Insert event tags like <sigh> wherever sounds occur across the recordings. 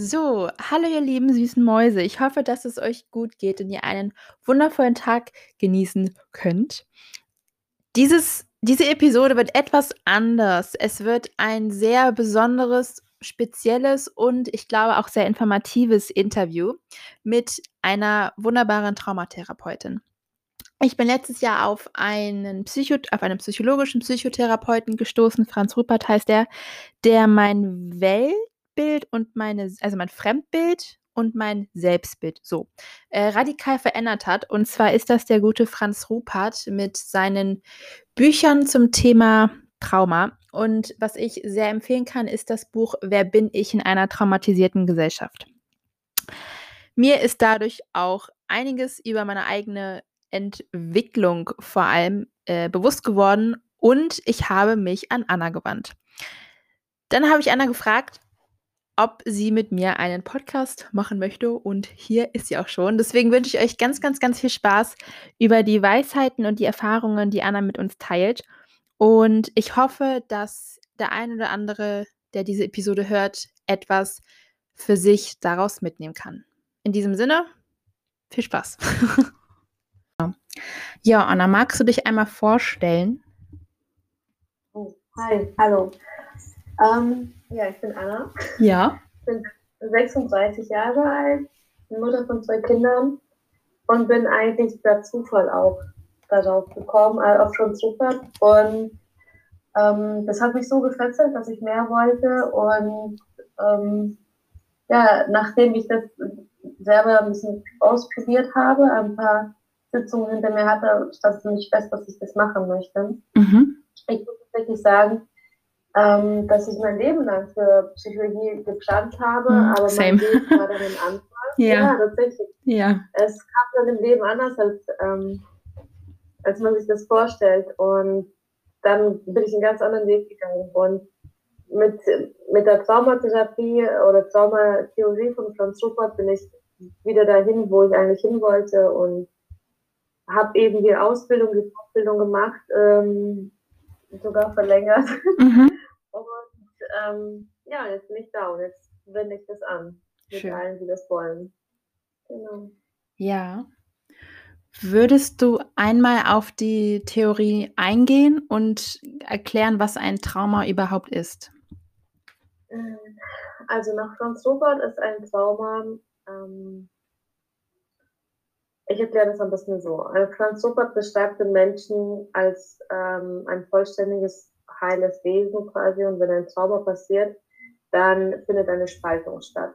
So, hallo ihr lieben süßen Mäuse. Ich hoffe, dass es euch gut geht und ihr einen wundervollen Tag genießen könnt. Dieses, diese Episode wird etwas anders. Es wird ein sehr besonderes, spezielles und ich glaube auch sehr informatives Interview mit einer wunderbaren Traumatherapeutin. Ich bin letztes Jahr auf einen, Psycho auf einen psychologischen Psychotherapeuten gestoßen, Franz Rupert heißt er, der mein Welt Bild und meine, also mein Fremdbild und mein Selbstbild so äh, radikal verändert hat. Und zwar ist das der gute Franz Rupert mit seinen Büchern zum Thema Trauma. Und was ich sehr empfehlen kann, ist das Buch Wer bin ich in einer traumatisierten Gesellschaft? Mir ist dadurch auch einiges über meine eigene Entwicklung vor allem äh, bewusst geworden und ich habe mich an Anna gewandt. Dann habe ich Anna gefragt, ob sie mit mir einen Podcast machen möchte. Und hier ist sie auch schon. Deswegen wünsche ich euch ganz, ganz, ganz viel Spaß über die Weisheiten und die Erfahrungen, die Anna mit uns teilt. Und ich hoffe, dass der ein oder andere, der diese Episode hört, etwas für sich daraus mitnehmen kann. In diesem Sinne, viel Spaß. <laughs> ja, Anna, magst du dich einmal vorstellen? Oh, hi, hallo. Ähm, ja, ich bin Anna. Ja. Ich bin 36 Jahre alt, Mutter von zwei Kindern und bin eigentlich per Zufall auch darauf gekommen, also auch schon super. Und ähm, das hat mich so gefesselt, dass ich mehr wollte. Und ähm, ja, nachdem ich das selber ein bisschen ausprobiert habe, ein paar Sitzungen hinter mir hatte, stand es ziemlich fest, dass ich das machen möchte. Mhm. Ich muss wirklich sagen, ähm, dass ich mein Leben lang für Psychologie geplant habe, mhm, aber same. mein Leben war dann <laughs> im Anfang. ja. ja, tatsächlich. Ja. Es kam dann im Leben anders, als, ähm, als man sich das vorstellt. Und dann bin ich einen ganz anderen Weg gegangen. Und mit, mit der Traumatherapie oder Traumatheorie von Franz Rupert bin ich wieder dahin, wo ich eigentlich hin wollte und habe eben die Ausbildung, die Fortbildung gemacht, ähm, sogar verlängert. Mhm. Ähm, ja, jetzt bin ich da und jetzt wende ich das an. Mit Schön. allen, die das wollen. Genau. Ja. Würdest du einmal auf die Theorie eingehen und erklären, was ein Trauma überhaupt ist? Ähm, also nach Franz Robert ist ein Trauma, ähm, ich erkläre das ein bisschen so. Also Franz Robert beschreibt den Menschen als ähm, ein vollständiges heiles Wesen quasi und wenn ein Zauber passiert, dann findet eine Spaltung statt.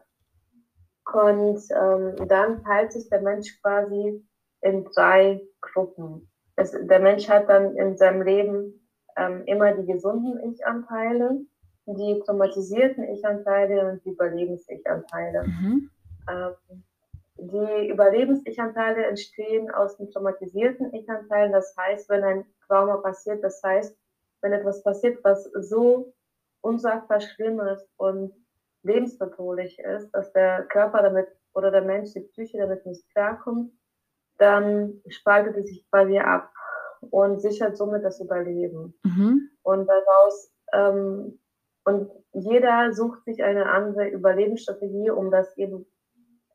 Und ähm, dann teilt sich der Mensch quasi in drei Gruppen. Es, der Mensch hat dann in seinem Leben ähm, immer die gesunden Ich-Anteile, die traumatisierten Ich-Anteile und die Überlebens-Ich-Anteile. Mhm. Ähm, die Überlebens-Ich-Anteile entstehen aus den traumatisierten Ich-Anteilen. Das heißt, wenn ein Trauma passiert, das heißt, wenn etwas passiert, was so unsagbar schlimm ist und lebensbedrohlich ist, dass der Körper damit oder der Mensch, die Psyche damit nicht klarkommt, dann spaltet es sich quasi ab und sichert somit das Überleben. Mhm. Und daraus, ähm, und jeder sucht sich eine andere Überlebensstrategie, um das eben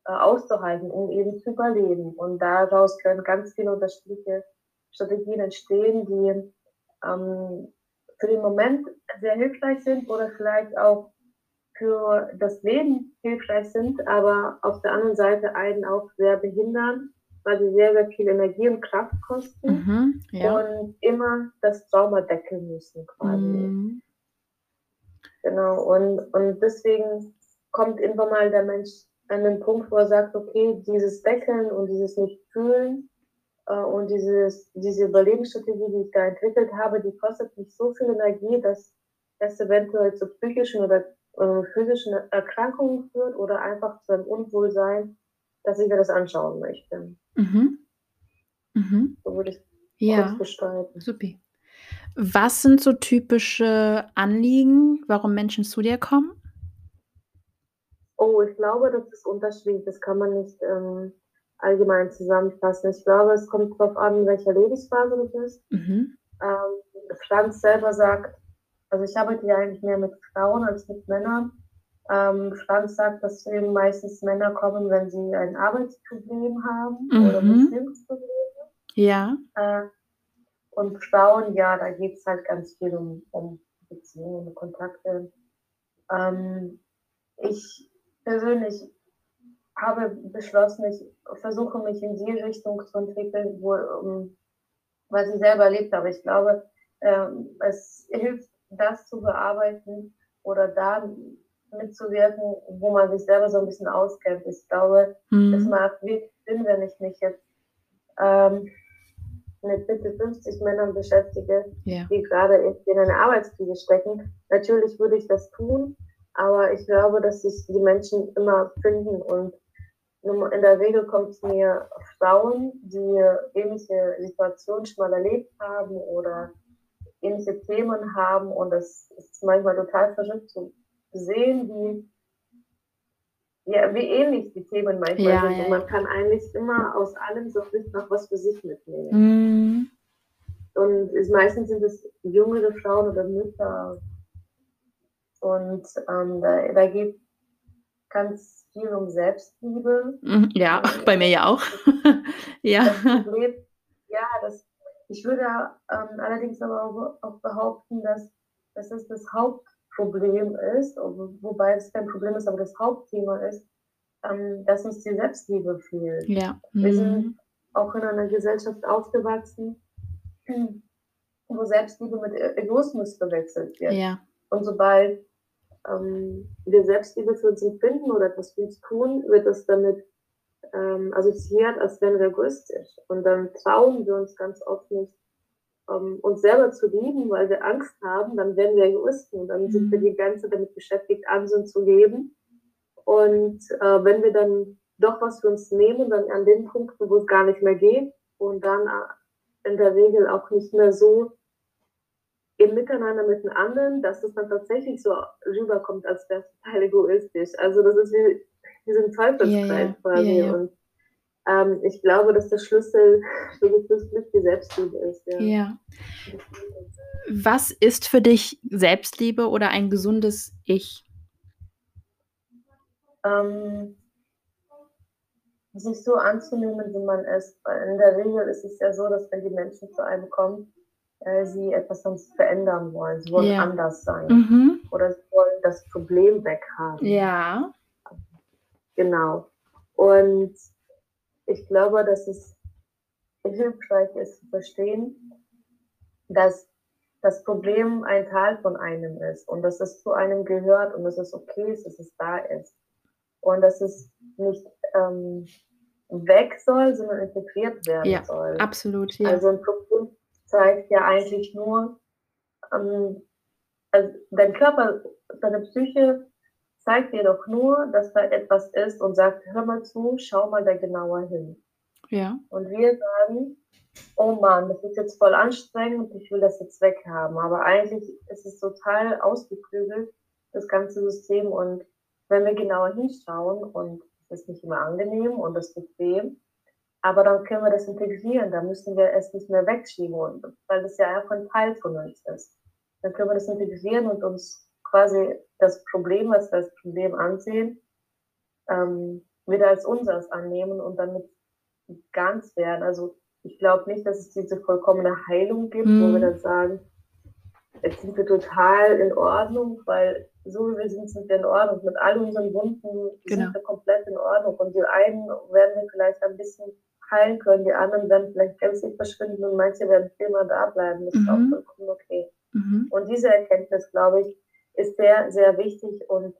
äh, auszuhalten, um eben zu überleben. Und daraus können ganz viele unterschiedliche Strategien entstehen, die ähm, für den Moment sehr hilfreich sind oder vielleicht auch für das Leben hilfreich sind, aber auf der anderen Seite einen auch sehr behindern, weil sie sehr, sehr viel Energie und Kraft kosten mhm, ja. und immer das Trauma deckeln müssen quasi. Mhm. Genau, und, und deswegen kommt irgendwann mal der Mensch an den Punkt, wo er sagt, okay, dieses Deckeln und dieses Nicht-Fühlen und dieses, diese Überlebensstrategie, die ich da entwickelt habe, die kostet mich so viel Energie, dass es eventuell zu psychischen oder äh, physischen Erkrankungen führt oder einfach zu einem Unwohlsein, dass ich mir das anschauen möchte. Mhm. Mhm. So würde ich ja. kurz gestalten. Super. Was sind so typische Anliegen, warum Menschen zu dir kommen? Oh, ich glaube, das ist unterschiedlich. Das kann man nicht ähm, allgemein zusammenfassen. Ich glaube, es kommt darauf an, in welcher Lebensphase du bist. Mhm. Ähm, Franz selber sagt, also ich arbeite ja eigentlich mehr mit Frauen als mit Männern. Ähm, Franz sagt, dass eben meistens Männer kommen, wenn sie ein Arbeitsproblem haben oder Mhm. Beziehungsprobleme. Ja. Äh, und Frauen, ja, da geht es halt ganz viel um, um Beziehungen und Kontakte. Ähm, ich persönlich habe beschlossen, ich versuche mich in die Richtung zu entwickeln, wo, um, was ich selber erlebt habe. Ich glaube, ähm, es hilft, das zu bearbeiten oder da mitzuwirken, wo man sich selber so ein bisschen auskennt. Ich glaube, es Mhm. macht wirklich Sinn, wenn ich mich jetzt ähm, mit bitte 50 Männern beschäftige, Ja. die gerade in einer Arbeitskrise stecken. Natürlich würde ich das tun, aber ich glaube, dass sich die Menschen immer finden und in der Regel kommt es mir Frauen, die ähnliche Situationen schon mal erlebt haben oder ähnliche Themen haben und das ist manchmal total verrückt zu sehen, wie, ja, wie ähnlich die Themen manchmal Ja, sind ja, und man kann eigentlich immer aus allem so bisschen noch was für sich mitnehmen. Mhm. Und es, meistens sind es jüngere Frauen oder Mütter. Und ähm, da, da geht ganz viel um Selbstliebe. Mhm. Ja, <laughs> bei mir ja auch. <laughs> ja. Das Problem, ja, das, ich würde ähm, allerdings aber auch, behaupten, dass, dass es das Hauptproblem ist, wo- wobei es kein Problem ist, aber das Hauptthema ist, ähm, dass uns die Selbstliebe fehlt. Ja. Wir Mhm. sind auch in einer Gesellschaft aufgewachsen, wo Selbstliebe mit Egoismus verwechselt wird. Ja. Und sobald ähm, wir Selbstliebe für uns empfinden oder etwas für uns tun, wird das damit ähm, assoziiert, als wären wir egoistisch. Und dann trauen wir uns ganz oft nicht, ähm, uns selber zu lieben, weil wir Angst haben, dann werden wir Egoisten. Und dann sind wir Mhm. die ganze Zeit damit beschäftigt, anderen zu geben. Und äh, wenn wir dann doch was für uns nehmen, dann an den Punkten, wo es gar nicht mehr geht und dann äh, in der Regel auch nicht mehr so im Miteinander mit den anderen, dass es dann tatsächlich so rüberkommt, als wäre es total egoistisch. Also das ist wie, wie so ein Teufelskreis ja, quasi. ja. Und ähm, ich glaube, dass der Schlüssel für das Glück die Selbstliebe ist. Ja. Ja. Was ist für dich Selbstliebe oder ein gesundes Ich? Ähm, sich so anzunehmen, wie man ist. Weil in der Regel ist es ja so, dass wenn die Menschen zu einem kommen, äh, sie etwas sonst verändern wollen. Sie wollen Ja. anders sein. Mhm. Oder sie wollen das Problem weghaben. Ja. Genau. Und ich glaube, dass es hilfreich ist zu verstehen, dass das Problem ein Teil von einem ist und dass es zu einem gehört und dass es okay ist, dass es da ist. Und dass es nicht ähm, weg soll, sondern integriert werden Ja, soll. Absolut, ja. Also ein Problem zeigt ja eigentlich nur, ähm, also dein Körper, deine Psyche zeigt dir doch nur, dass da etwas ist und sagt, hör mal zu, schau mal da genauer hin. ja. Und wir sagen, oh Mann, das ist jetzt voll anstrengend und ich will das jetzt weghaben. Aber eigentlich ist es total ausgeklügelt, das ganze System. Und wenn wir genauer hinschauen, und es ist nicht immer angenehm und das weh, aber dann können wir das integrieren. Da müssen wir es nicht mehr wegschieben, und, weil das ja einfach ein Teil von uns ist. Dann können wir das integrieren und uns quasi das Problem, was wir als Problem ansehen, ähm, wieder als unseres annehmen und damit ganz werden. Also ich glaube nicht, dass es diese vollkommene Heilung gibt, wo wir Mhm. dann sagen, jetzt sind wir total in Ordnung, weil so wie wir sind, sind wir in Ordnung. Mit all unseren Wunden Genau. sind wir komplett in Ordnung. Und die einen werden wir vielleicht ein bisschen heilen können, die anderen werden vielleicht gänzlich verschwinden und manche werden immer da bleiben. Das ist Mhm. auch vollkommen okay. Mhm. Und diese Erkenntnis, glaube ich, ist sehr, sehr wichtig und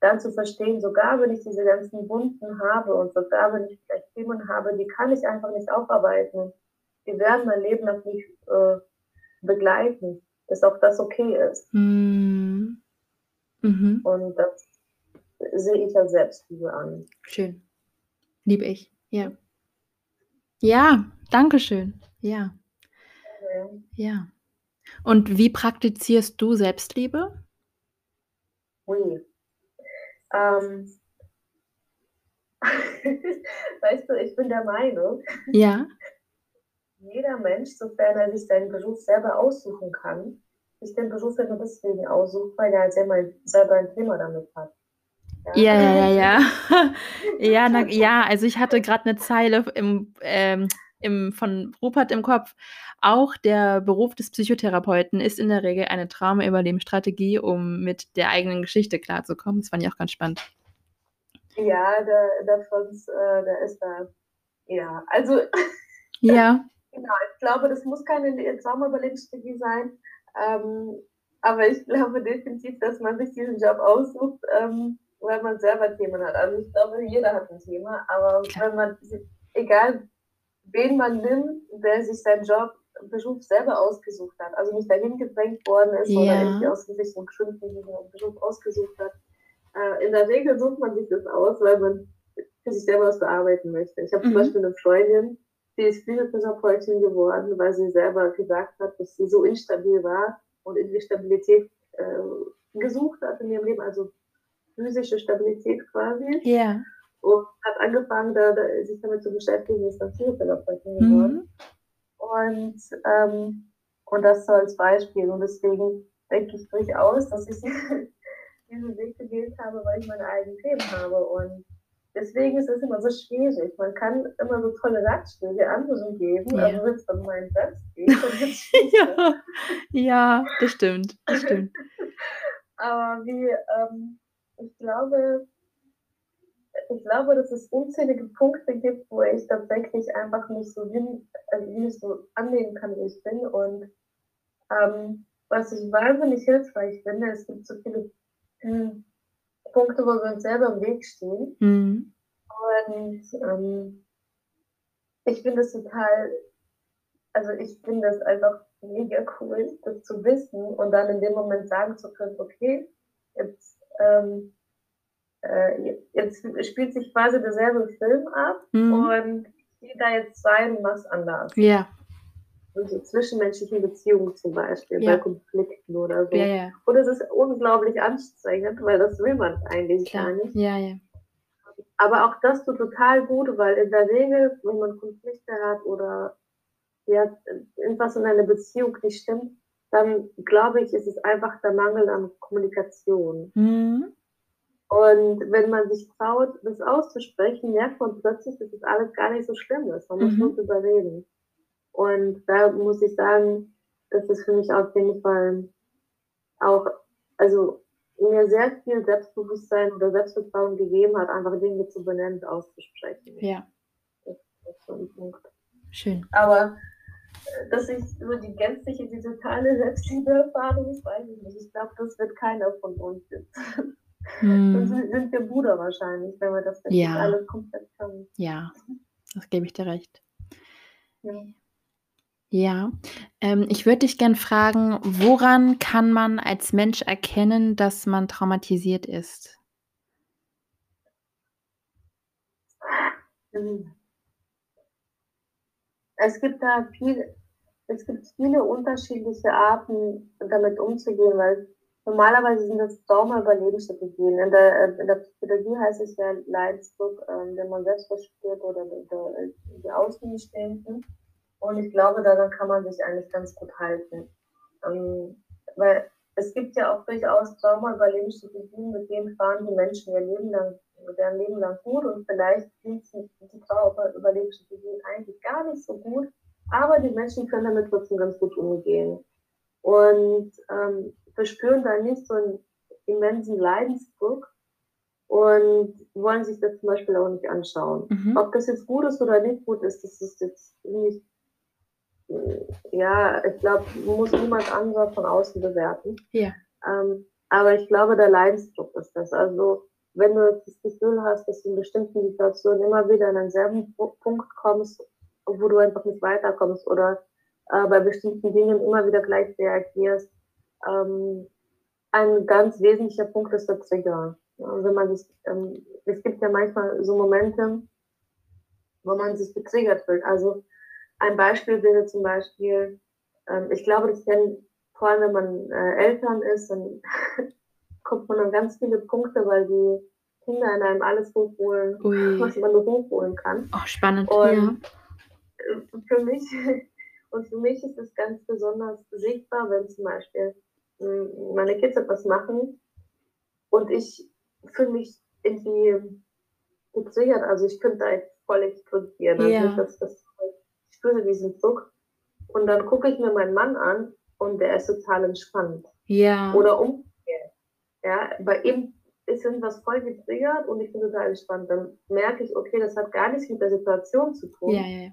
dann zu verstehen, sogar wenn ich diese ganzen Wunden habe und sogar wenn ich vielleicht Themen habe, die kann ich einfach nicht aufarbeiten. Die werden mein Leben noch nicht äh, begleiten, dass auch das okay ist. Mhm. Mhm. Und das sehe ich als Selbstliebe an. Schön. Liebe ich. Ja. Ja, danke schön. Ja, Ja. ja. Und wie praktizierst du Selbstliebe? Ui. Ähm. <laughs> weißt du, ich bin der Meinung, Ja. jeder Mensch, sofern er sich seinen Beruf selber aussuchen kann, sich den Beruf ja nur deswegen aussucht, weil er halt selber, selber ein Thema damit hat. Ja, ja, ja, ja. <laughs> ja, na, ja, also ich hatte gerade eine Zeile im, ähm, im, von Rupert im Kopf. Auch der Beruf des Psychotherapeuten ist in der Regel eine Traumaüberlebensstrategie, um mit der eigenen Geschichte klarzukommen. Das fand ich auch ganz spannend. Ja, der, der Franz, äh, der ist da. Ja, also. <laughs> Ja. genau, ich glaube, das muss keine Traumaüberlebensstrategie sein. Ähm, aber ich glaube definitiv, dass man sich diesen Job aussucht, ähm, weil man selber Themen hat. Also ich glaube, jeder hat ein Thema, aber Klar. wenn man, egal wen man nimmt, der sich seinen Job, Beruf selber ausgesucht hat, also nicht dahin gedrängt worden ist ja. oder irgendwie aus sich einen bestimmten Beruf ausgesucht hat, äh, in der Regel sucht man sich das aus, weil man für sich selber was bearbeiten möchte. Ich habe mhm. zum Beispiel eine Freundin, die ist Physiotherapeutin geworden, weil sie selber gesagt hat, dass sie so instabil war und in die Stabilität äh, gesucht hat in ihrem Leben, also physische Stabilität quasi. Ja. Yeah. Und hat angefangen, da, da, sich damit zu beschäftigen, ist dann Physiotherapeutin geworden. Mhm. Und, ähm, und das so als Beispiel. Und deswegen denke ich durchaus, dass ich <laughs> diesen Weg gewählt habe, weil ich meine eigenen Themen habe. Und deswegen ist es immer so schwierig. Man kann immer so tolle Ratschläge anderen geben, ja. aber wenn es dann meinen selbst geht, dann wird es ja. ja, das stimmt. Das stimmt. <laughs> aber wie, ähm, ich glaube, ich glaube, dass es unzählige Punkte gibt, wo ich tatsächlich einfach nicht so hin, also nicht so annehmen kann, wie ich bin. Und ähm, was ich wahnsinnig hilfreich finde, es gibt so viele hm, Punkte, wo wir uns selber im Weg stehen. Mhm. Und ähm, ich finde es total, also ich finde es einfach mega cool, das zu wissen und dann in dem Moment sagen zu können, okay, jetzt ähm, äh, jetzt spielt sich quasi derselbe Film ab mhm. und da jetzt und mach's anders. Ja. Also zwischenmenschlichen Beziehungen zum Beispiel, ja. bei Konflikten oder so. Ja, ja. Und es ist unglaublich anstrengend, weil das will man eigentlich Klar. gar nicht. Ja, ja. Aber auch das tut total gut, weil in der Regel, wenn man Konflikte hat oder ja, irgendwas in einer Beziehung nicht stimmt, dann glaube ich, ist es einfach der Mangel an Kommunikation. Mhm. Und wenn man sich traut, das auszusprechen, merkt man plötzlich, dass das alles gar nicht so schlimm ist. Man muss mhm. nur drüber reden. Und da muss ich sagen, dass es für mich auf jeden Fall auch, also mir sehr viel Selbstbewusstsein oder Selbstvertrauen gegeben hat, einfach Dinge zu benennen und auszusprechen. Ja. Das ist so ein Punkt. Schön. Aber dass ich über die gänzliche, die totale Selbstliebe erfahre, das weiß ich nicht. Ich glaube, das wird keiner von uns jetzt. Hm. Sonst sind wir Bruder wahrscheinlich, wenn wir das ja. alles komplett können. Ja, das gebe ich dir recht. Ja. Ja, ähm, ich würde dich gern fragen, woran kann man als Mensch erkennen, dass man traumatisiert ist? Es gibt da viel, es gibt viele unterschiedliche Arten, damit umzugehen, weil normalerweise sind das Trauma-Überlebensstrategien. In der, in der Psychologie heißt es ja Leidensdruck, ähm, wenn man selbst versteht oder die Außenstehenden. Und ich glaube, daran kann man sich eigentlich ganz gut halten. Ähm, weil es gibt ja auch durchaus Trauma-Überlebensstrategien, mit denen fahren die Menschen ihr Leben lang, deren Leben lang gut und vielleicht sind die Trauma-Überlebensstrategien eigentlich gar nicht so gut, aber die Menschen können damit trotzdem ganz gut umgehen. Und ähm, verspüren da nicht so einen immensen Leidensdruck und wollen sich das zum Beispiel auch nicht anschauen. Mhm. Ob das jetzt gut ist oder nicht gut ist, das ist jetzt nicht ja, ich glaube, muss niemand anderer von außen bewerten. Ja. Ähm, aber ich glaube, der Leidensdruck ist das. Also, wenn du das Gefühl hast, dass du in bestimmten Situationen immer wieder an denselben Punkt kommst, wo du einfach nicht weiterkommst oder äh, bei bestimmten Dingen immer wieder gleich reagierst, ähm, ein ganz wesentlicher Punkt ist der Trigger. Ja, wenn man sich, ähm, es gibt ja manchmal so Momente, wo man sich getriggert fühlt. Also ein Beispiel wäre zum Beispiel, ähm, ich glaube, das kennen vor allem, wenn man äh, Eltern ist, dann <laughs> kommt man an ganz viele Punkte, weil die Kinder in einem alles hochholen, Ui. <laughs> was man nur hochholen kann. Auch spannend, und ja. Für mich, <laughs> und für mich ist es ganz besonders sichtbar, wenn zum Beispiel hm, meine Kids etwas machen und ich fühle mich irgendwie getriggert. Also ich könnte da jetzt voll explodieren. Also Ja. das, das, ich spüre diesen Druck. Und dann gucke ich mir meinen Mann an und der ist total entspannt. Ja. Oder umgekehrt. Ja, bei ihm ist irgendwas voll getriggert und ich bin total entspannt. Dann merke ich, okay, das hat gar nichts mit der Situation zu tun, Ja, ja,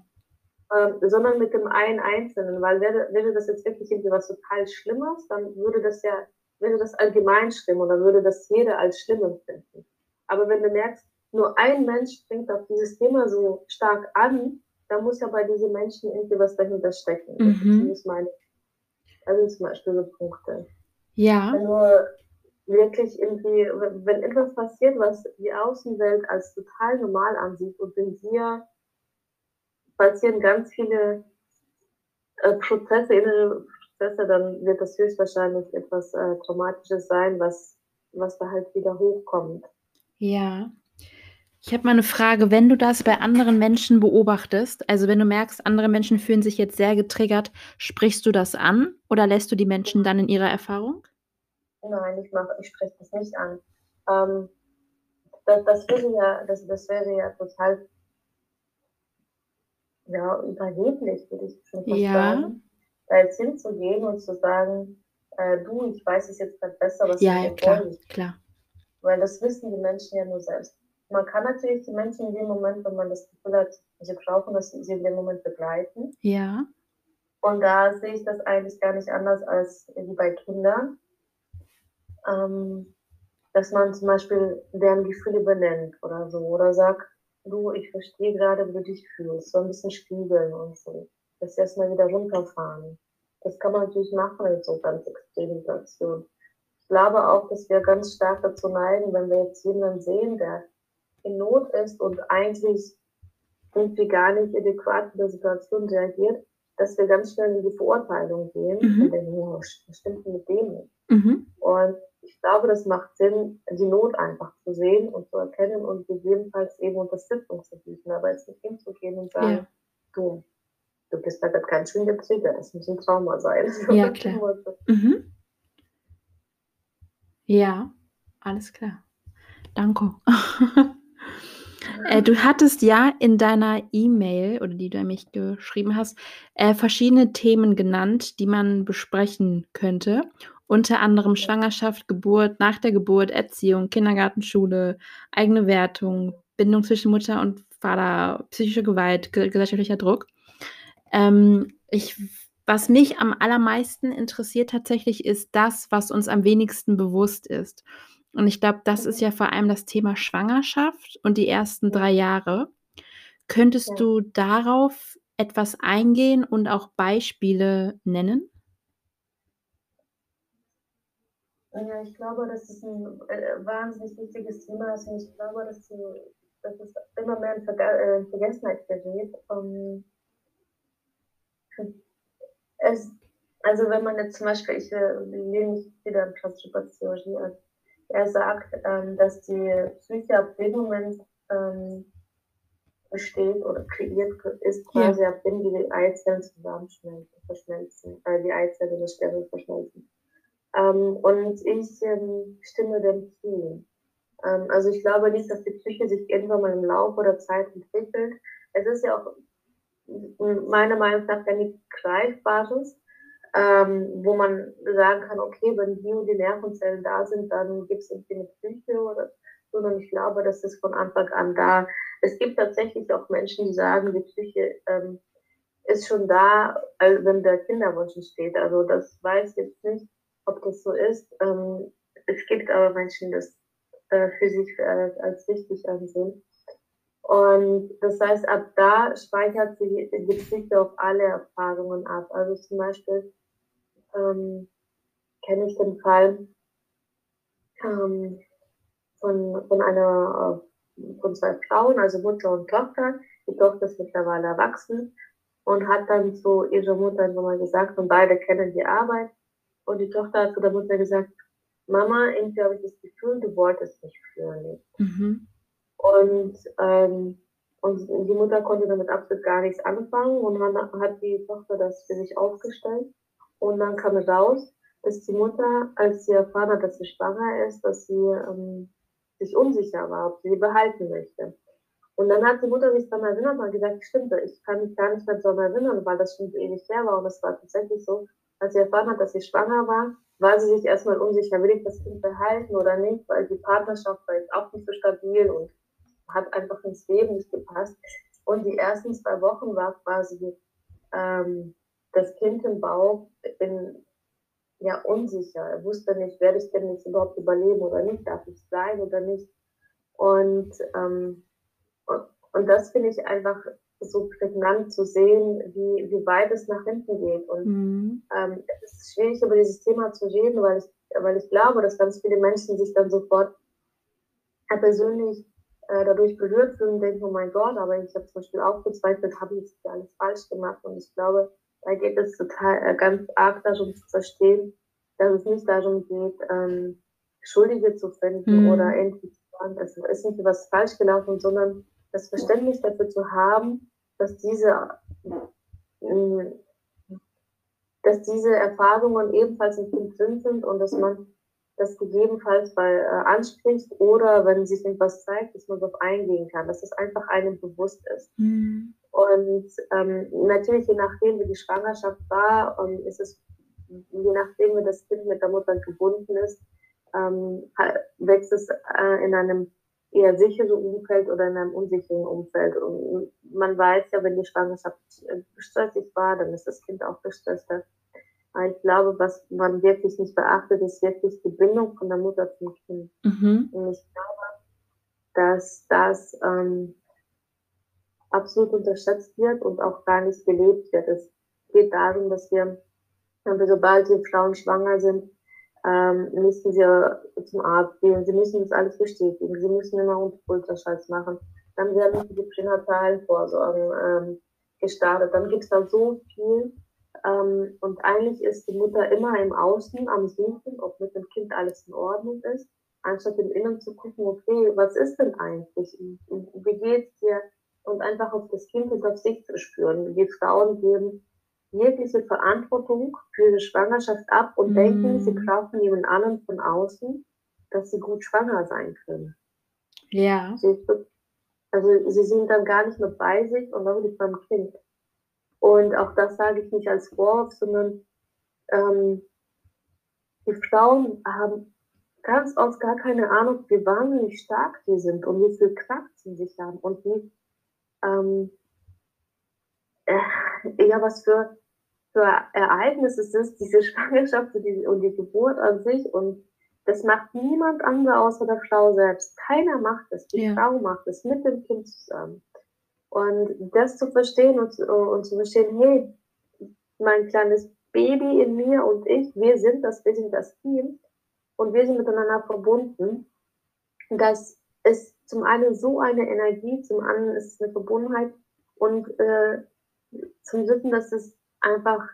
ähm, sondern mit dem einen Einzelnen. Weil wäre, wäre das jetzt wirklich irgendwie was total Schlimmes, dann würde das ja, würde das allgemein und dann würde das jeder als schlimm empfinden. Aber wenn du merkst, nur ein Mensch springt auf dieses Thema so stark an, dann muss ja bei diesen Menschen irgendwie was dahinter stecken. Das Mhm. ist meine, also zum Beispiel so Punkte. Ja. Wenn du wirklich irgendwie, wenn wenn etwas passiert, was die Außenwelt als total normal ansieht und in dir passieren ganz viele äh, Prozesse, innere Prozesse, dann wird das höchstwahrscheinlich etwas äh, Traumatisches sein, was, was da halt wieder hochkommt. Ja. Ich habe mal eine Frage, wenn du das bei anderen Menschen beobachtest, also wenn du merkst, andere Menschen fühlen sich jetzt sehr getriggert, sprichst du das an oder lässt du die Menschen dann in ihrer Erfahrung? Nein, ich mache, ich spreche das nicht an. Ähm, das, das wäre ja, das, das wäre ja total ja, überheblich, würde ich schon fast Ja. sagen. Da jetzt hinzugehen und zu sagen, äh, du, ich weiß es jetzt gerade besser, was Ja, mit ja, klar, klar. Weil das wissen die Menschen ja nur selbst. Man kann natürlich die Menschen in dem Moment, wenn man das Gefühl hat, sie brauchen das, sie in dem Moment begleiten. Ja. Und da sehe ich das eigentlich gar nicht anders als wie bei Kindern. Ähm, dass man zum Beispiel deren Gefühle benennt oder so. Oder sagt, du, ich verstehe gerade, wie du dich fühlst. So ein bisschen spiegeln und so. Das erstmal wieder runterfahren. Das kann man natürlich machen in so ganz extremen Situationen. Ich glaube auch, dass wir ganz stark dazu neigen, wenn wir jetzt jemanden sehen, der in Not ist und eigentlich irgendwie gar nicht adäquat in der Situation reagiert, dass wir ganz schnell in die Verurteilung gehen Mhm. und denken, oh, stimmt mit dem nicht? Mhm. Und ich glaube, das macht Sinn, die Not einfach zu sehen und zu erkennen und gegebenenfalls eben Unterstützung zu bieten. Aber jetzt nicht hinzugehen und sagen, Ja. du, du bist da gerade ganz schön getriggert, das muss ein Trauma sein. <laughs> Ja, klar. Mhm. Ja, alles klar. Danke. <laughs> Äh, du hattest ja in deiner E-Mail oder die du an mich geschrieben hast, äh, verschiedene Themen genannt, die man besprechen könnte. Unter anderem Schwangerschaft, Geburt, nach der Geburt, Erziehung, Kindergarten, Schule, eigene Wertung, Bindung zwischen Mutter und Vater, psychische Gewalt, ge gesellschaftlicher Druck. Ähm, ich was mich am allermeisten interessiert tatsächlich, ist das, was uns am wenigsten bewusst ist. Und ich glaube, das ist ja vor allem das Thema Schwangerschaft und die ersten. 3 Jahre. Könntest Ja. du darauf etwas eingehen und auch Beispiele nennen? Ja, ich glaube, dass es 'n, äh, wahnsinnig wichtiges Thema ist und ich glaube, dass du dass es immer mehr in äh, in Vergessenheit gerät. Ähm es also, wenn man jetzt zum Beispiel ich, äh, lehne mich wieder an Transsubstantiologie an. Er sagt, ähm, dass die Psyche ab dem Moment, ähm, besteht oder kreiert ist Ja. quasi ab dem die Eizellen zusammenschmelzen verschmelzen, äh, die Eizellen und das Spermium verschmelzen. Ähm, und ich, ähm, stimme dem zu. Ähm, also, ich glaube nicht, dass die Psyche sich irgendwann mal im Laufe der Zeit entwickelt. Es ist ja auch meiner Meinung nach ja nichts Greifbares, ähm, wo man sagen kann: „Okay, wenn die und die Nervenzellen da sind, dann gibt's irgendwie 'ne Psyche“, oder sondern ich glaube, das ist von Anfang an da. Es gibt tatsächlich auch Menschen, die sagen, die Psyche, ähm, ist schon da, wenn der Kinderwunsch entsteht. Also, das weiß ich jetzt nicht, ob das so ist. Ähm, es gibt aber Menschen, die das, äh, für sich, äh, als wichtig ansehen. Und das heißt, ab da speichert sie die Psyche auch alle Erfahrungen ab. Also, zum Beispiel, ähm, kenne ich den Fall ähm, von von einer äh, von 2 Frauen, also Mutter und Tochter. Die Tochter ist mittlerweile erwachsen und hat dann zu ihrer Mutter irgendwann mal gesagt und beide kennen die Arbeit. Und die Tochter hat zu der Mutter gesagt: „Mama, irgendwie habe ich das Gefühl, du wolltest mich früher nicht.“ Mhm. Und, ähm und die Mutter konnte damit absolut gar nichts anfangen und hat die Tochter das für sich aufgestellt. Und dann kam raus, dass die Mutter, als sie erfahren hat, dass sie schwanger ist, dass sie, ähm sich unsicher war, ob sie sie behalten möchte. Und dann hat die Mutter mich daran erinnert und gesagt, stimmt, ich kann mich gar nicht mehr daran erinnern, weil das schon so ewig her war. Und es war tatsächlich so, als sie erfahren hat, dass sie schwanger war, war sie sich erstmal unsicher, will ich das Kind behalten oder nicht, weil die Partnerschaft war jetzt auch nicht so stabil und hat einfach ins Leben nicht gepasst. Und die ersten zwei Wochen war quasi ähm, das Kind im Bauch in, ja, unsicher. Er wusste nicht, werde ich denn jetzt überhaupt überleben oder nicht, darf ich sein oder nicht. Und, ähm, und, und das finde ich einfach so prägnant zu sehen, wie, wie weit es nach hinten geht. Und mhm. ähm, es ist schwierig, über dieses Thema zu reden, weil ich, weil ich glaube, dass ganz viele Menschen sich dann sofort persönlich äh, dadurch berührt fühlen und denken, oh mein Gott, aber ich habe zum Beispiel auch bezweifelt, habe ich jetzt alles falsch gemacht. Und ich glaube, da geht es total äh, ganz arg darum zu verstehen, dass es nicht darum geht, ähm, Schuldige zu finden mhm. oder irgendwie zu sagen, es ist nicht was falsch gelaufen, sondern das Verständnis dafür zu haben, dass diese, äh, dass diese Erfahrungen ebenfalls im Kind drin sind und dass man das gegebenenfalls mal äh, anspricht oder wenn sich etwas zeigt, dass man darauf eingehen kann, dass es einfach einem bewusst ist. Mhm. Und ähm, natürlich, je nachdem, wie die Schwangerschaft war, ähm, ist es, je nachdem, wie das Kind mit der Mutter gebunden ist, ähm, wächst es äh, in einem eher sicheren Umfeld oder in einem unsicheren Umfeld. Und man weiß ja, wenn die Schwangerschaft äh, stressig war, dann ist das Kind auch gestresster. Aber ich glaube, was man wirklich nicht beachtet, ist wirklich die Bindung von der Mutter zum Kind. Mhm. Und ich glaube, dass das ähm, absolut unterschätzt wird und auch gar nicht gelebt wird. Es geht darum, dass wir, sobald die Frauen schwanger sind, ähm, müssen sie zum Arzt gehen. Sie müssen das alles bestätigen. Sie müssen immer Ultraschalls machen. Dann werden die pränatalen Vorsorgen ähm, gestartet. Dann gibt es da so viel. Ähm, und eigentlich ist die Mutter immer im Außen am Suchen, ob mit dem Kind alles in Ordnung ist, anstatt im Inneren zu gucken, okay, was ist denn eigentlich? Wie geht's dir? Und einfach auf das Kind und auf sich zu spüren. Die Frauen geben jegliche Verantwortung für die Schwangerschaft ab und mm. denken, sie brauchen jemand anderen von außen, dass sie gut schwanger sein können. Ja. also sie sind dann gar nicht mehr bei sich und auch nicht beim Kind. Und auch das sage ich nicht als Vorwurf, sondern ähm, die Frauen haben ganz oft gar keine Ahnung, wie wahnsinnig stark sie sind und wie viel Kraft sie sich haben und wie ähm, äh, ja, was für, für Ereignisse es ist, diese <laughs> Schwangerschaft und die, und die Geburt an sich. Und das macht niemand anderer außer der Frau selbst. Keiner macht es. Die ja. Frau macht es mit dem Kind zusammen. Und das zu verstehen und, und zu verstehen, hey, mein kleines Baby in mir und ich, wir sind das, wir sind das Team und wir sind miteinander verbunden. Das ist zum einen so eine Energie, zum anderen ist es eine Verbundenheit und äh, zum dritten, dass es einfach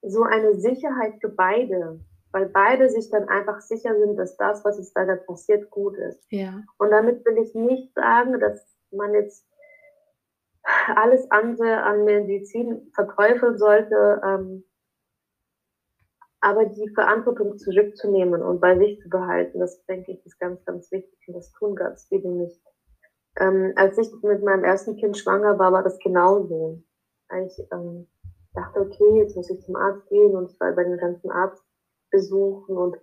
so eine Sicherheit für beide, weil beide sich dann einfach sicher sind, dass das, was jetzt da passiert, gut ist. Ja. Und damit will ich nicht sagen, dass man jetzt alles andere an Medizin verteufeln sollte. Ähm, aber die Verantwortung zurückzunehmen und bei sich zu behalten, das denke ich, ist ganz, ganz wichtig und das tun ganz viele nicht. Ähm, als ich mit meinem ersten Kind schwanger war, war das genauso. Ich ähm, dachte, okay, jetzt muss ich zum Arzt gehen und ich war bei den ganzen Arztbesuchen und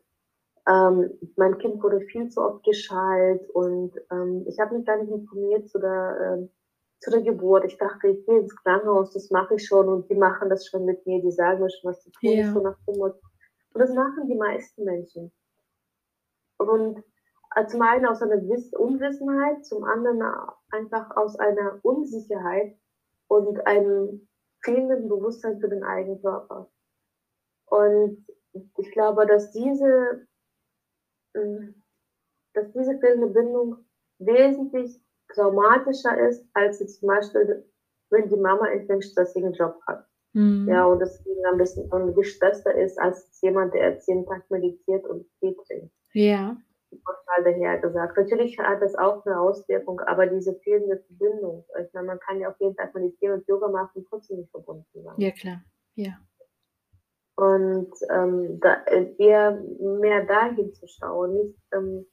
ähm, mein Kind wurde viel zu oft geschalt und ähm, ich habe mich gar nicht informiert zu der, äh, zu der Geburt. Ich dachte, ich gehe ins Krankenhaus, das mache ich schon und die machen das schon mit mir, die sagen mir schon, was zu tun ist, so nach dem Motto. Und das machen die meisten Menschen. Und äh, zum einen aus einer Unwissenheit, zum anderen einfach aus einer Unsicherheit und einem fehlenden Bewusstsein für den eigenen Körper. Und ich glaube, dass diese, hm, dass diese fehlende Bindung wesentlich traumatischer ist, als jetzt zum Beispiel, wenn die Mama einen stressigen Job hat. Mhm. Ja, und deswegen ein bisschen gestresster ist als jemand, der jetzt jeden Tag meditiert und Tee trinkt. Ja. Total daher gesagt. Natürlich hat das auch eine Auswirkung, aber diese fehlende Verbindung. Ich meine, man kann ja auch jeden Tag meditieren und Yoga machen und trotzdem nicht verbunden sein. Ja, klar. Ja. Und ähm, da, eher mehr dahin zu schauen, nicht ähm,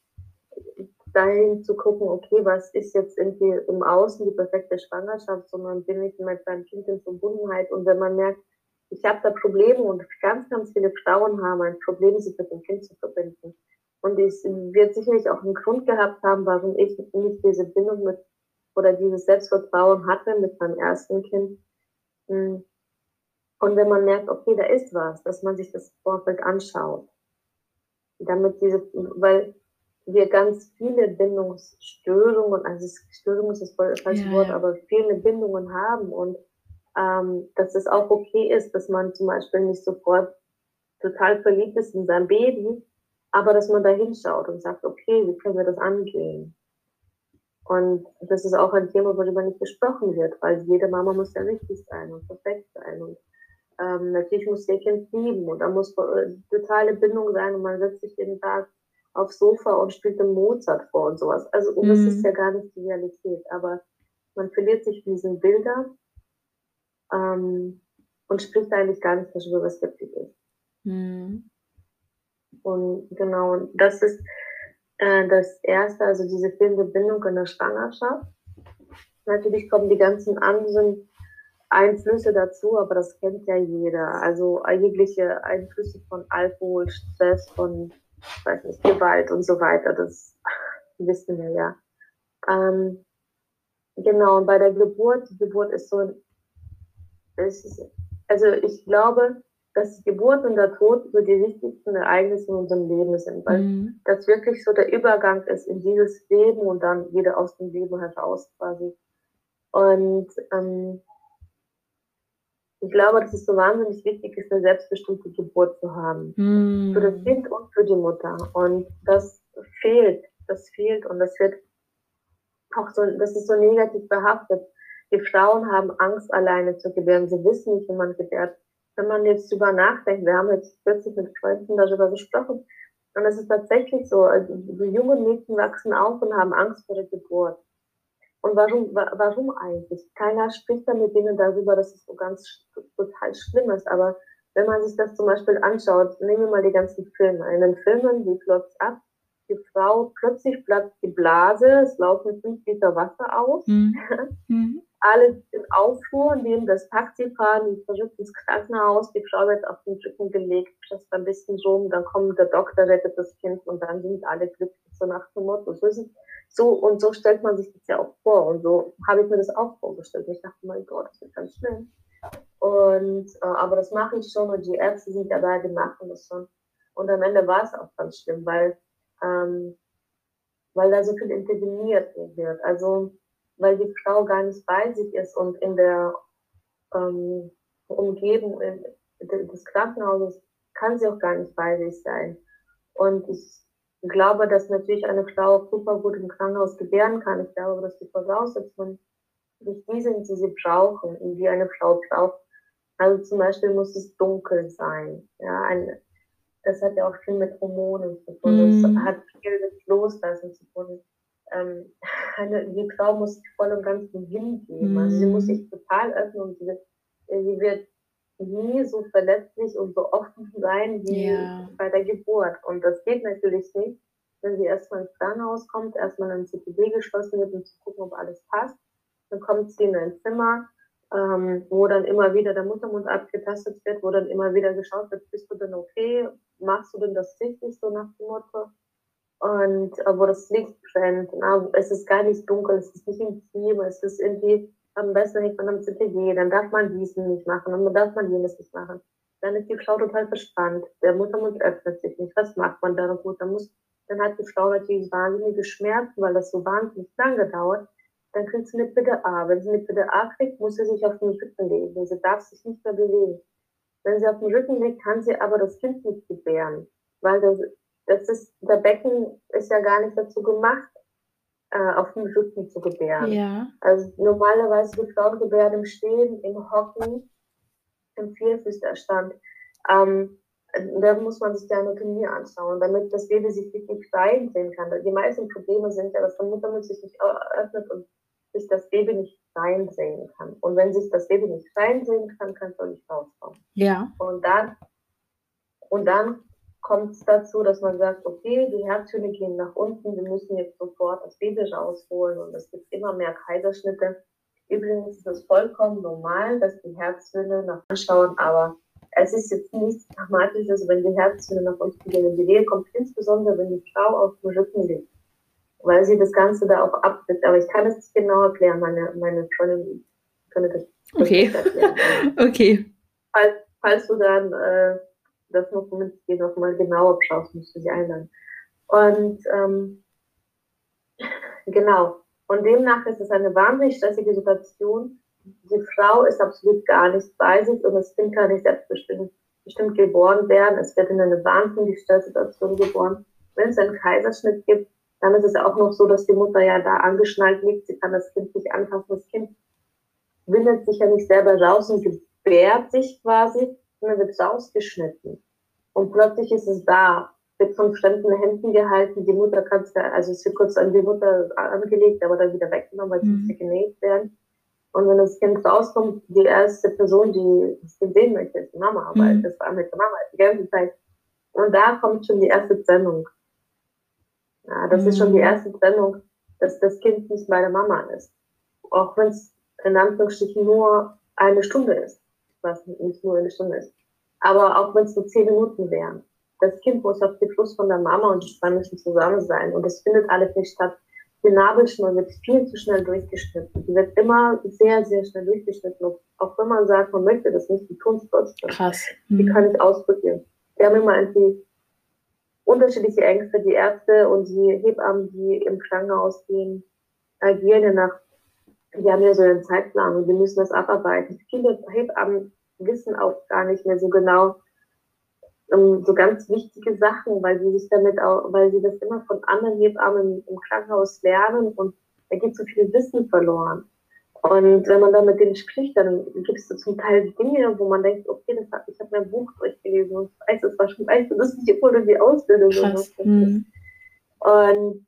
dahin zu gucken, okay, was ist jetzt irgendwie im Außen die perfekte Schwangerschaft, sondern bin ich mit meinem Kind in Verbundenheit und wenn man merkt, ich habe da Probleme und ganz, ganz viele Frauen haben ein Problem, sich mit dem Kind zu verbinden. Und es wird sicherlich auch einen Grund gehabt haben, warum ich nicht diese Bindung mit oder dieses Selbstvertrauen hatte mit meinem ersten Kind. Hm. Und wenn man merkt, okay, da ist was, dass man sich das Vorfeld anschaut. Damit diese, weil wir ganz viele Bindungsstörungen, also Störung ist das falsche ja, Wort, ja. aber viele Bindungen haben und ähm, dass es auch okay ist, dass man zum Beispiel nicht sofort total verliebt ist in sein Baby, aber dass man da hinschaut und sagt, okay, wie können wir das angehen? Und das ist auch ein Thema, worüber nicht gesprochen wird, weil jede Mama muss ja richtig sein und perfekt sein. Und ähm, natürlich muss ihr Kind lieben und da muss äh, totale Bindung sein und man setzt sich jeden Tag aufs Sofa und spielt den Mozart vor und sowas. Also, und das ist mhm. ja gar nicht die Realität, aber man verliert sich in diesen Bildern ähm, und spricht eigentlich gar nicht darüber, was wirklich ist. Mhm. Und genau, das ist äh, das Erste, also diese fehlende Bindung in der Schwangerschaft. Natürlich kommen die ganzen anderen Einflüsse dazu, aber das kennt ja jeder. Also jegliche Einflüsse von Alkohol, Stress, von weiß nicht, Gewalt und so weiter, das <laughs> wissen wir ja. Ähm, genau, und bei der Geburt, die Geburt ist so, ist, also ich glaube, dass die Geburt und der Tod so die wichtigsten Ereignisse in unserem Leben sind, weil mhm. das wirklich so der Übergang ist in dieses Leben und dann wieder aus dem Leben heraus quasi. Und ähm, ich glaube, dass es so wahnsinnig wichtig ist, eine selbstbestimmte Geburt zu haben. Mm. Für das Kind und für die Mutter. Und das fehlt. Das fehlt und das wird auch so, das ist so negativ behaftet. Die Frauen haben Angst, alleine zu gebären. Sie wissen nicht, wie man gebärt. Wenn man jetzt drüber nachdenkt, wir haben jetzt kürzlich mit Freunden darüber gesprochen, und es ist tatsächlich so, also die jungen Mädchen wachsen auf und haben Angst vor der Geburt. Und warum, warum eigentlich? Keiner spricht dann mit denen darüber, dass es so ganz total schlimm ist. Aber wenn man sich das zum Beispiel anschaut, nehmen wir mal die ganzen Filme. In den Filmen, wie flotzt ab? Die Frau, plötzlich platzt die Blase, es laufen fünf Liter Wasser aus. Mhm. <laughs> Alle in Aufruhr, nehmen das Taxi fahren, die ins Krankenhaus, die Frau wird auf den Rücken gelegt, presst ein bisschen rum, dann kommt der Doktor, rettet das Kind und dann sind alle glücklich, so nach dem Motto. So ist so und so stellt man sich das ja auch vor und so habe ich mir das auch vorgestellt. Ich dachte, mein Gott, das wird ganz schlimm. Und äh, aber das mache ich schon und die Ärzte sind dabei, die machen das schon. Und am Ende war es auch ganz schlimm, weil ähm, weil da so viel interveniert wird. Also weil die Frau gar nicht bei sich ist und in der ähm, Umgebung in, des Krankenhauses kann sie auch gar nicht bei sich sein. Und ich glaube, dass natürlich eine Frau super gut im Krankenhaus gebären kann. Ich glaube, dass die Voraussetzungen nicht die sind, die sie brauchen, die eine Frau braucht. Also zum Beispiel muss es dunkel sein. Ja, ein, das hat ja auch viel mit Hormonen zu tun. Das mm. hat viel mit Loslassen zu tun. Ähm, <laughs> die Frau muss voll und ganz hingeben. Mm. Also sie muss sich total öffnen und sie wird, sie wird nie so verletzlich und so offen sein wie ja. bei der Geburt. Und das geht natürlich nicht, wenn sie erstmal ins Krankenhaus kommt, erstmal in ein CPD geschlossen wird, um zu gucken, ob alles passt. Dann kommt sie in ein Zimmer, ähm, wo dann immer wieder der Muttermund abgetastet wird, wo dann immer wieder geschaut wird, bist du denn okay? Machst du denn das richtig so nach dem Motto? Und wo das Licht brennt. Na, es ist gar nicht dunkel, es ist nicht intim, es ist irgendwie am besten hängt man am CTG, dann darf man dies nicht machen und dann darf man jenes nicht machen. Dann ist die Frau total verspannt. Der Muttermund öffnet sich nicht. Was macht man da gut? Dann, muss, dann hat die Frau natürlich wahnsinnige Schmerzen, weil das so wahnsinnig lange dauert. Dann kriegt sie eine PDA. Wenn sie eine PDA kriegt, muss sie sich auf den Rücken legen. Sie darf sich nicht mehr bewegen. Wenn sie auf den Rücken liegt, kann sie aber das Kind nicht gebären. Weil das, das ist, der Becken ist ja gar nicht dazu gemacht, äh, auf dem Rücken zu gebären. Ja. Also normalerweise die Frauen gebären im Stehen, im Hocken, im Vierfüßlerstand. Ähm, da muss man sich die Anatomie anschauen, damit das Baby sich wirklich frei sehen kann. Die meisten Probleme sind ja, dass der Muttermund sich nicht öffnet und sich das Baby nicht reinsehen kann. Und wenn sich das Baby nicht reinsehen kann, kann es auch nicht rauskommen. Ja. Und dann, und dann kommt es dazu, dass man sagt, okay, die Herztöne gehen nach unten, wir müssen jetzt sofort das Baby rausholen und es gibt immer mehr Kaiserschnitte. Übrigens ist es vollkommen normal, dass die Herztöne nach anschauen, aber es ist jetzt nichts Dramatisches, wenn die Herztöne nach unten gehen. Die Wehe kommt insbesondere, wenn die Frau auf dem Rücken liegt, weil sie das Ganze da auch abdrückt. Aber ich kann es nicht genau erklären, meine, meine Freundin könnte das okay. erklären. <laughs> okay. Falls, falls du dann äh, das noch mit dir noch mal genauer schaust, musst du sie einladen. Und ähm, genau. Und demnach ist es eine wahnsinnig stressige Situation. Die Frau ist absolut gar nicht bei sich und das Kind kann nicht selbstbestimmt bestimmt geboren werden. Es wird in eine wahnsinnig Stresssituation geboren. Wenn es einen Kaiserschnitt gibt, dann ist es auch noch so, dass die Mutter ja da angeschnallt liegt. Sie kann das Kind nicht anfassen. Das Kind windet sich ja nicht selber raus und gebärt sich quasi, sondern wird rausgeschnitten. Und plötzlich ist es da, wird von fremden Händen gehalten. Die Mutter kann es, also es wird kurz an die Mutter angelegt, aber dann wieder weggenommen, weil mhm. sie genäht werden. Und wenn das Kind rauskommt, die erste Person, die das Kind sehen möchte, ist die Mama, weil mhm. das war mit der Mama die ganze Zeit. Und da kommt schon die erste Trennung. Ja, das mhm. ist schon die mhm. erste Trennung, dass das Kind nicht bei der Mama ist. Auch wenn es in Anführungsstrichen nur eine Stunde ist, was nicht nur eine Stunde ist. Aber auch wenn es nur zehn Minuten wären. Das Kind muss auf den Fluss von der Mama und die zwei müssen zusammen sein. Und das findet alles nicht statt. Die Nabelschnur wird viel zu schnell durchgeschnitten. Die wird immer sehr, sehr schnell durchgeschnitten. auch wenn man sagt, man möchte das nicht, die tun es trotzdem. Krass. Mhm. Die kann ich ausprobieren. Wir haben immer irgendwie unterschiedliche Ängste. Die Ärzte und die Hebammen, die im Krankenhaus gehen, agieren ja nach, die haben ja so einen Zeitplan und wir müssen das abarbeiten. Viele Hebammen wissen auch gar nicht mehr so genau um, so ganz wichtige Sachen, weil sie sich damit auch, weil sie das immer von anderen Hebammen im Krankenhaus lernen und da geht so viel Wissen verloren. Und wenn man dann mit denen spricht, dann gibt es zum Teil Dinge, wo man denkt, okay, das ich habe mein Buch durchgelesen und ich weiß, das war schon, weißt du, das ist obwohl du die Ausbildung Krass. Mhm. Und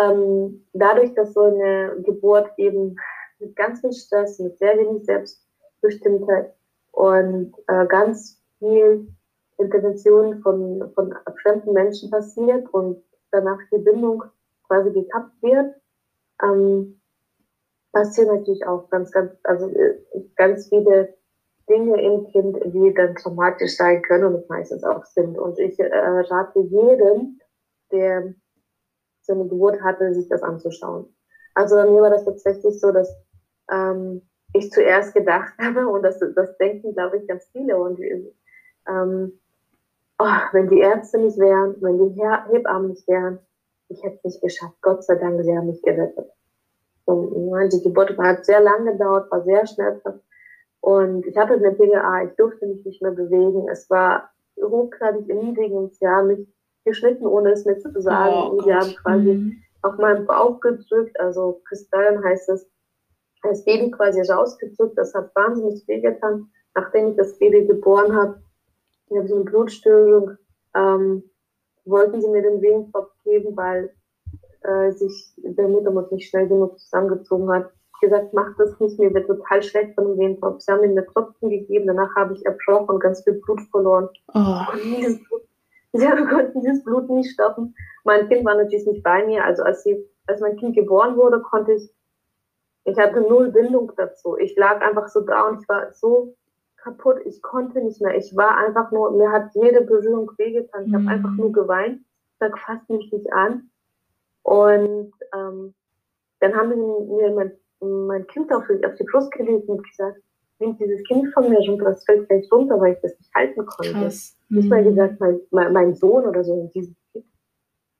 ähm, dadurch, dass so eine Geburt eben mit ganz viel Stress, mit sehr wenig Selbstbestimmtheit und äh, ganz viel Intervention von, von fremden Menschen passiert und danach die Bindung quasi gekappt wird, ähm, passieren natürlich auch ganz, ganz, also äh, ganz viele Dinge im Kind, die dann traumatisch sein können und meistens auch sind. Und ich äh, rate jedem, der so eine Geburt hatte, sich das anzuschauen. Also bei mir war das tatsächlich so, dass ähm, ich zuerst gedacht <laughs> habe, und das, das denken, glaube ich, ganz viele, und ähm, oh, wenn die Ärzte nicht wären, wenn die Hebammen nicht wären, ich hätte es nicht geschafft. Gott sei Dank, sie haben mich gerettet. Und, die Geburt hat sehr lange gedauert, war sehr schmerzhaft. Und ich hatte eine PDA, ich durfte mich nicht mehr bewegen. Es war hochgradig erniedrigend. Sie haben mich geschnitten, ohne es mir zu sagen. Oh, und sie haben quasi mhm. auf meinen Bauch gedrückt, also Kristallen heißt es, das Baby quasi rausgedrückt. Das hat wahnsinnig wehgetan. Nachdem ich das Baby geboren habe, ich habe so eine Blutstörung, ähm, wollten sie mir den Wehenkopf geben, weil äh, sich der Muttermund nicht schnell genug zusammengezogen hat. Ich gesagt, mach das nicht, mir wird total schlecht von dem Wehenkopf. Sie haben mir eine Tropfen gegeben, danach habe ich erbrochen und ganz viel Blut verloren. Oh. Blut, sie <laughs> konnten dieses Blut nicht stoppen. Mein Kind war natürlich nicht bei mir, also als, sie, als mein Kind geboren wurde, konnte ich ich hatte null Bindung dazu. Ich lag einfach so da und ich war so kaputt. Ich konnte nicht mehr. Ich war einfach nur, mir hat jede Berührung wehgetan. Ich mhm. habe einfach nur geweint. Sag, fass mich nicht an. Und ähm, dann haben sie mir mein, mein Kind auf, auf die Brust gelegt und gesagt, nimm dieses Kind von mir runter, das fällt gleich runter, weil ich das nicht halten konnte. Krass. Nicht mal mhm. gesagt, mein, mein, Sohn oder so, in diesem Kind.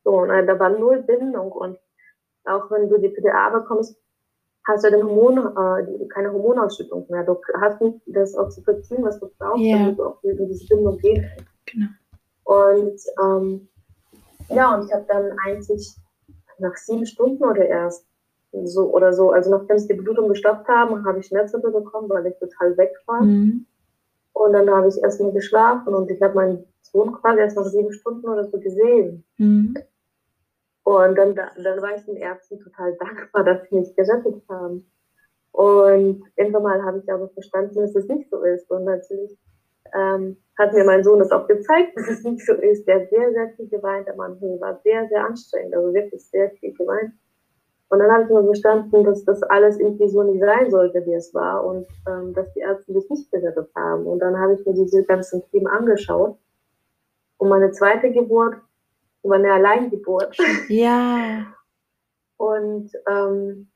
So, und äh, da war null Bindung. Und auch wenn du die PDA bekommst, hast du den Hormon, äh, keine Hormonausschüttung mehr. Du hast nicht das Oxytocin, was du brauchst, yeah. damit du auch in diese Bindung gehen kannst. Genau. Und ähm, ja, und ich habe dann eigentlich nach sieben Stunden oder erst so oder so, also nachdem sie die Blutung gestoppt haben, habe ich Schmerzmittel bekommen, weil ich total weg war. Mhm. Und dann habe ich erstmal geschlafen und ich habe meinen Sohn quasi erst nach sieben Stunden oder so gesehen. Mhm. Und dann, dann war ich den Ärzten total dankbar, dass sie mich gerettet haben. Und irgendwann mal habe ich aber verstanden, dass es nicht so ist. Und natürlich ähm, hat mir mein Sohn das auch gezeigt, dass es nicht so ist. Der hat sehr, sehr viel geweint am Anfang, war sehr, sehr anstrengend, also wirklich sehr viel geweint. Und dann habe ich mir verstanden, dass das alles irgendwie so nicht sein sollte, wie es war und ähm, dass die Ärzte das nicht gerettet haben. Und dann habe ich mir diese ganzen Themen angeschaut. Und meine zweite Geburt war eine Alleingeburt. Ja. Und ähm,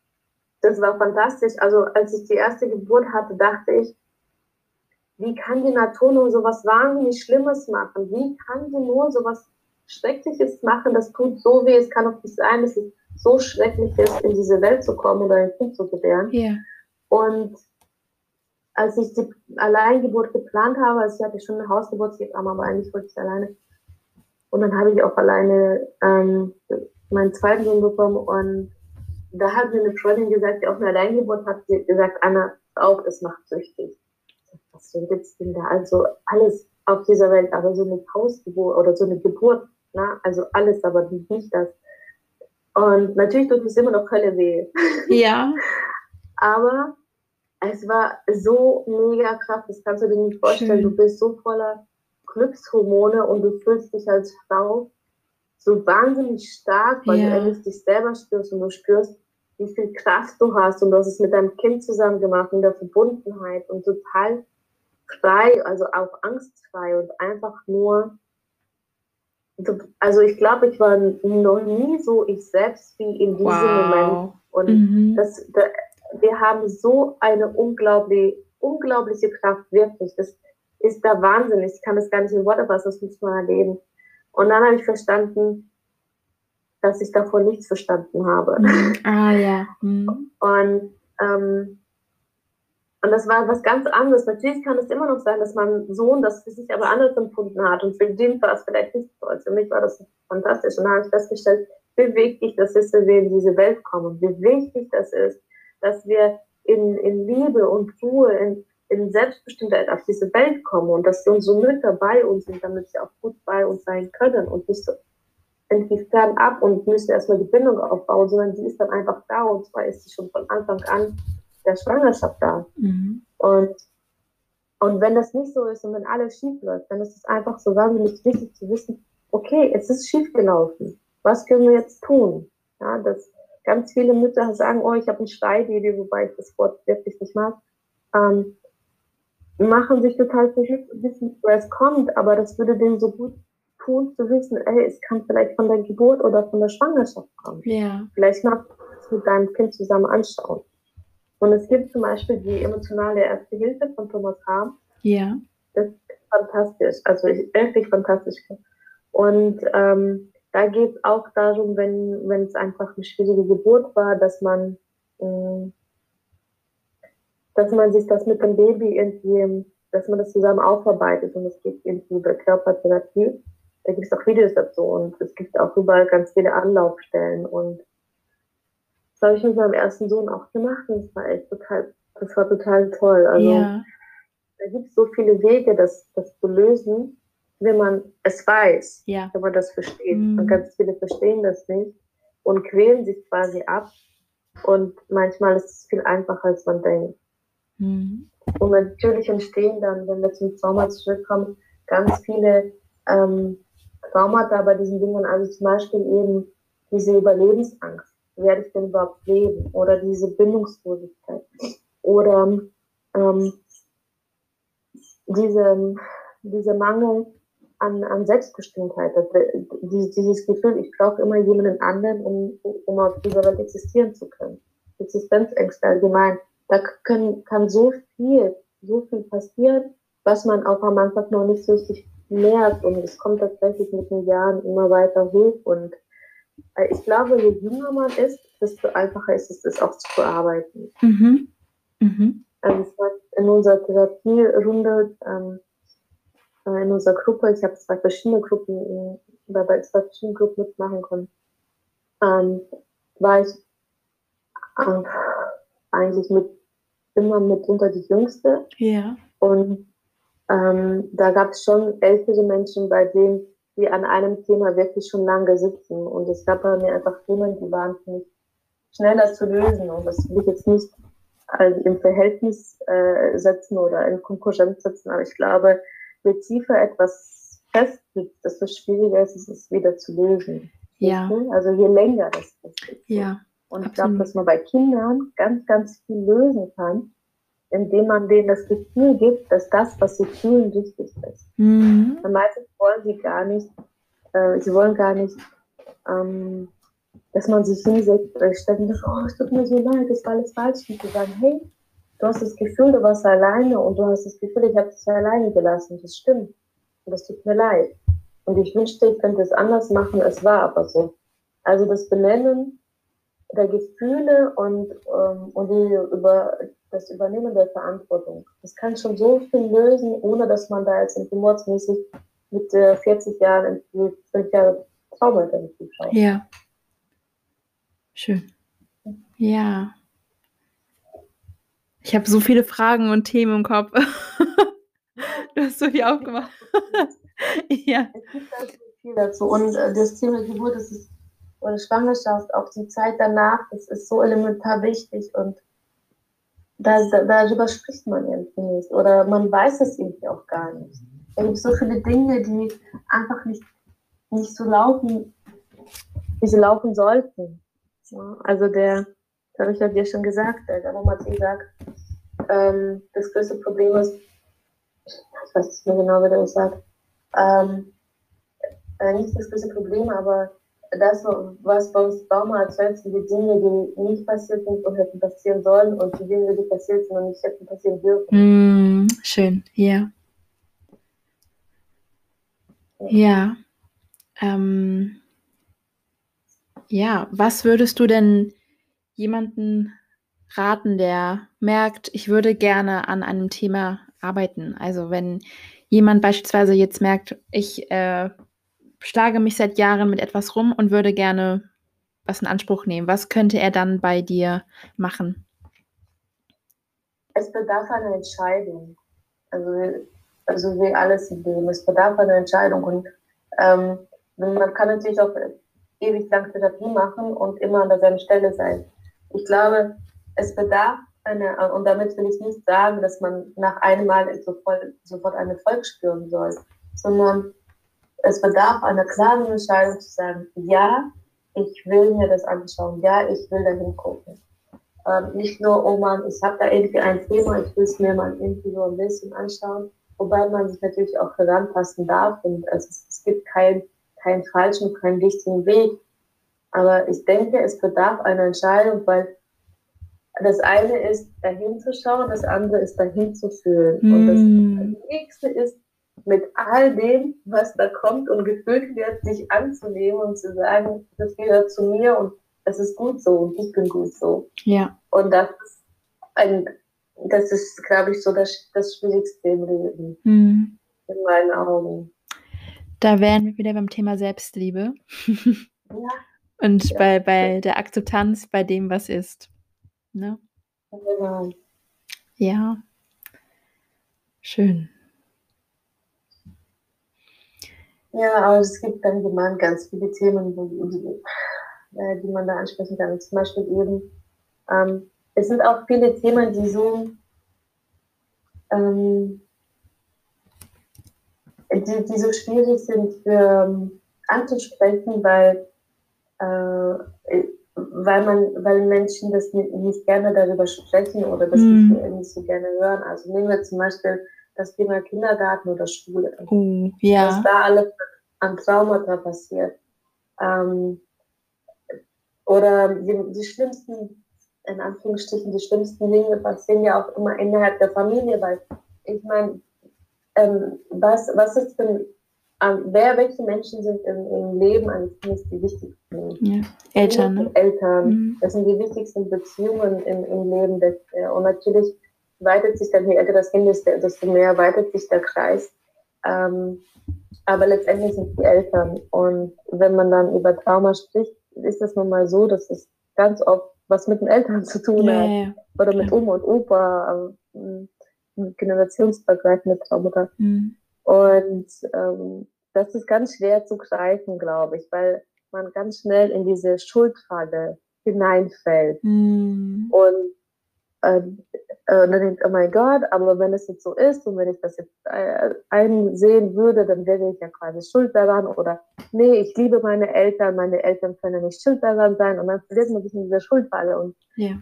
das war fantastisch. Also als ich die erste Geburt hatte, dachte ich, wie kann die Natur nur so was wahnsinnig Schlimmes machen? Wie kann sie nur so was Schreckliches machen? Das tut so weh. Es kann doch nicht sein, dass es so schrecklich ist, in diese Welt zu kommen oder ein Kind zu gebären. Ja. Und als ich die Alleingeburt geplant habe, also ich hatte schon eine Hausgeburtshebamme, aber eigentlich wollte ich alleine. Und dann habe ich auch alleine ähm, meinen zweiten Sohn bekommen und da hat mir eine Freundin gesagt, die auch eine Alleingeburt hat, sie gesagt, Anna, auch, das macht süchtig. Was für ein Witz denn da? Also alles auf dieser Welt, aber so eine Hausgeburt oder so eine Geburt, na, also alles, aber nicht das. Und natürlich tut es immer noch Hölle weh. <laughs> Ja. aber es war so mega krass, das kannst du dir nicht vorstellen. Schön. Du bist so voller Glückshormone und du fühlst dich als Frau so wahnsinnig stark, weil ja. du endlich dich selber spürst und du spürst, wie viel Kraft du hast und du hast es mit deinem Kind zusammen gemacht in der Verbundenheit und total frei, also auch angstfrei und einfach nur, also ich glaube, ich war noch nie so ich selbst wie in diesem wow. Moment und mhm. das, da, wir haben so eine unglaubliche, unglaubliche Kraft, wirklich, das ist der Wahnsinn, ich kann das gar nicht in Worte fassen, das muss man erleben und dann habe ich verstanden, dass ich davon nichts verstanden habe. Mhm. Ah ja. Mhm. Und, ähm, und das war was ganz anderes. Natürlich kann es immer noch sein, dass mein Sohn das für sich aber anders empfunden hat. Und für ihn war es vielleicht nicht so. Für mich war das fantastisch. Und dann habe ich festgestellt, wie wichtig das ist, wenn wir in diese Welt kommen. Wie wichtig das ist, dass wir in, in Liebe und Ruhe, in, in Selbstbestimmtheit auf diese Welt kommen und dass unsere Mütter bei uns sind, damit sie auch gut bei uns sein können und nicht so irgendwie fernab und müssen erstmal die Bindung aufbauen, sondern sie ist dann einfach da und zwar ist sie schon von Anfang an der Schwangerschaft da. Mhm. Und, und wenn das nicht so ist und wenn alles schief läuft, dann ist es einfach so wahnsinnig wichtig zu wissen, okay, es ist schief gelaufen. Was können wir jetzt tun? Ja, dass ganz viele Mütter sagen, oh, ich habe ein Streitidee, wobei ich das Wort wirklich nicht mag. Ähm, machen sich total wissen, woher es kommt, aber das würde denen so gut tun, zu wissen, ey, es kann vielleicht von der Geburt oder von der Schwangerschaft kommen. Ja. Vielleicht mal mit deinem Kind zusammen anschauen. Und es gibt zum Beispiel die emotionale Erste Hilfe von Thomas Hahn. Ja. Das ist fantastisch, also wirklich fantastisch. Und ähm, da geht es auch darum, wenn, wenn es einfach eine schwierige Geburt war, dass man, mh, ähm, dass man sich das mit dem Baby irgendwie, dass man das zusammen aufarbeitet und es geht irgendwie über Körpertherapie da gibt es auch Videos dazu und es gibt auch überall ganz viele Anlaufstellen und das habe ich mit meinem ersten Sohn auch gemacht und das war echt total, das war total toll. Also ja. da gibt es so viele Wege, das, das zu lösen, wenn man es weiß, ja. wenn man das versteht. Mhm. Und ganz viele verstehen das nicht und quälen sich quasi ab. Und manchmal ist es viel einfacher, als man denkt. Mhm. Und natürlich entstehen dann, wenn wir zum Sommer zurückkommen, ganz viele ähm, Traumata bei diesen Dingen, also zum Beispiel eben diese Überlebensangst. Werde ich denn überhaupt leben? Oder diese Bindungslosigkeit. Oder ähm, diese, diese Mangel an, an Selbstbestimmtheit. Also, dieses Gefühl, ich brauche immer jemanden anderen, um, um auf dieser Welt existieren zu können. Existenzängste allgemein. Da können, kann so viel, so viel passieren, was man auch am Anfang noch nicht so richtig merkt und es kommt tatsächlich mit den Jahren immer weiter hoch und äh, ich glaube, je jünger man ist, desto einfacher ist es, das auch zu bearbeiten. Mhm. Mhm. Also in unserer Therapierunde, ähm, äh, in unserer Gruppe, ich habe zwei verschiedene Gruppen, bei zwei verschiedenen Gruppen mitmachen können, ähm, war ich äh, eigentlich mit immer mitunter die Jüngste. Ja. Und ähm, da gab es schon ältere Menschen, bei denen die an einem Thema wirklich schon lange sitzen. Und es gab bei mir einfach Themen, die waren nicht schneller zu lösen. Und das will ich jetzt nicht also im Verhältnis äh, setzen oder in Konkurrenz setzen, aber ich glaube, je tiefer etwas festsitzt, desto schwieriger ist es, es wieder zu lösen. Ja. Also je länger das ist. Ja. Und ich glaube, dass man bei Kindern ganz, ganz viel lösen kann, indem man denen das Gefühl gibt, dass das, was sie fühlen, richtig ist. Mhm. Und meistens wollen sie gar nicht, äh, sie wollen gar nicht, ähm, dass man sich hinsetzt, äh, ständig, oh, es tut mir so leid, das war alles falsch. Und sie sagen, hey, du hast das Gefühl, du warst alleine und du hast das Gefühl, ich habe dich alleine gelassen. Das stimmt. Und das tut mir leid. Und ich wünschte, ich könnte es anders machen, es war aber so. Also das Benennen der Gefühle und, ähm, und die über das Übernehmen der Verantwortung. Das kann schon so viel lösen, ohne dass man da jetzt mordsmäßig mit äh, 40 Jahren, 5 Jahre Traumata schaut. Ja. Schön. Ja. Ich habe so viele Fragen und Themen im Kopf. <laughs> du hast so viel aufgemacht. <laughs> ja. Es gibt da so viel dazu. Und äh, das Thema Geburt, das ist, oder Schwangerschaft, auch die Zeit danach, das ist so elementar wichtig und da, darüber spricht man irgendwie nicht oder man weiß es irgendwie auch gar nicht. Es gibt so viele Dinge, die einfach nicht, nicht so laufen, wie sie laufen sollten. Ja, also der, das habe ich ja dir schon gesagt, der Aromatie sagt, ähm, das größte Problem ist, ich weiß nicht mehr genau, wie der das sagt, ähm, äh, nicht das größte Problem, aber das, was bei uns Bauma erzählt, sind die Dinge, die nicht passiert sind und hätten passieren sollen und die Dinge, die passiert sind und nicht hätten passieren dürfen. Mm, schön, ja. Ja. Ähm, ja, was würdest du denn jemanden raten, der merkt, ich würde gerne an einem Thema arbeiten? Also wenn jemand beispielsweise jetzt merkt, ich äh, schlage mich seit Jahren mit etwas rum und würde gerne was in Anspruch nehmen. Was könnte er dann bei dir machen? Es bedarf einer Entscheidung. Also, also wie alles im Leben. Es bedarf einer Entscheidung. Und ähm, man kann natürlich auch ewig lang Therapie machen und immer an derselben Stelle sein. Ich glaube, es bedarf eine, und damit will ich nicht sagen, dass man nach einem Mal sofort, sofort einen Erfolg spüren soll, sondern es bedarf einer klaren Entscheidung zu sagen, ja, ich will mir das anschauen, ja, ich will da hingucken. Ähm, nicht nur, oh man, ich habe da irgendwie ein Thema, ich will es mir mal irgendwie so ein bisschen anschauen, wobei man sich natürlich auch heranpassen darf und es, es gibt keinen kein falschen, keinen richtigen Weg. Aber ich denke, es bedarf einer Entscheidung, weil das eine ist, dahin zu schauen, das andere ist, dahin zu fühlen. Mm. Und das hm. nächste ist, mit all dem, was da kommt und gefühlt wird, sich anzunehmen und zu sagen, das gehört zu mir und es ist gut so und ich bin gut so. Ja. Und das ist ein, das ist, glaube ich, so das, das Schwierigste im Leben. Mhm. In meinen Augen. Da wären wir wieder beim Thema Selbstliebe. <laughs> Ja. Und ja. bei, bei der Akzeptanz bei dem, was ist. Ne? Genau. Ja. Schön. Ja, aber es gibt dann gemeint ganz viele Themen, die, äh, die man da ansprechen kann. Zum Beispiel eben, ähm, es sind auch viele Themen, die so, ähm, die, die so schwierig sind für, ähm, anzusprechen, weil, äh, weil man, weil Menschen das nicht, nicht, gerne darüber sprechen oder das nicht, nicht so gerne hören. Also nehmen wir zum Beispiel das Thema Kindergarten oder Schule. Uh, ja. Was da alles an Traumata passiert. Ähm, oder die, die, schlimmsten, in Anführungsstrichen, die schlimmsten Dinge passieren ja auch immer innerhalb der Familie, weil ich meine, ähm, was, was ist denn, ähm, wer, welche Menschen sind im, im Leben eines Kindes die wichtigsten? Ja. Eltern, ne? Eltern. Mhm. Das sind die wichtigsten Beziehungen im, im Leben. Des, und natürlich weitet sich dann, je älter das Kind ist, desto mehr weitet sich der Kreis. Ähm, aber letztendlich sind die Eltern. Und wenn man dann über Trauma spricht, ist es nun mal so, dass es ganz oft was mit den Eltern zu tun ja, hat. Ja, Oder mit Oma und Opa, ähm, generationsübergreifende Traumata. Mhm. Und ähm, das ist ganz schwer zu greifen, glaube ich, weil man ganz schnell in diese Schuldfrage hineinfällt. Mhm. Und ähm, äh, und dann denkt, oh mein Gott, aber wenn es jetzt so ist und wenn ich das jetzt äh, einsehen würde, dann wäre ich ja quasi schuld daran oder nee, ich liebe meine Eltern, meine Eltern können nicht schuld daran sein und dann verliert man sich in dieser Schuldfalle und ja.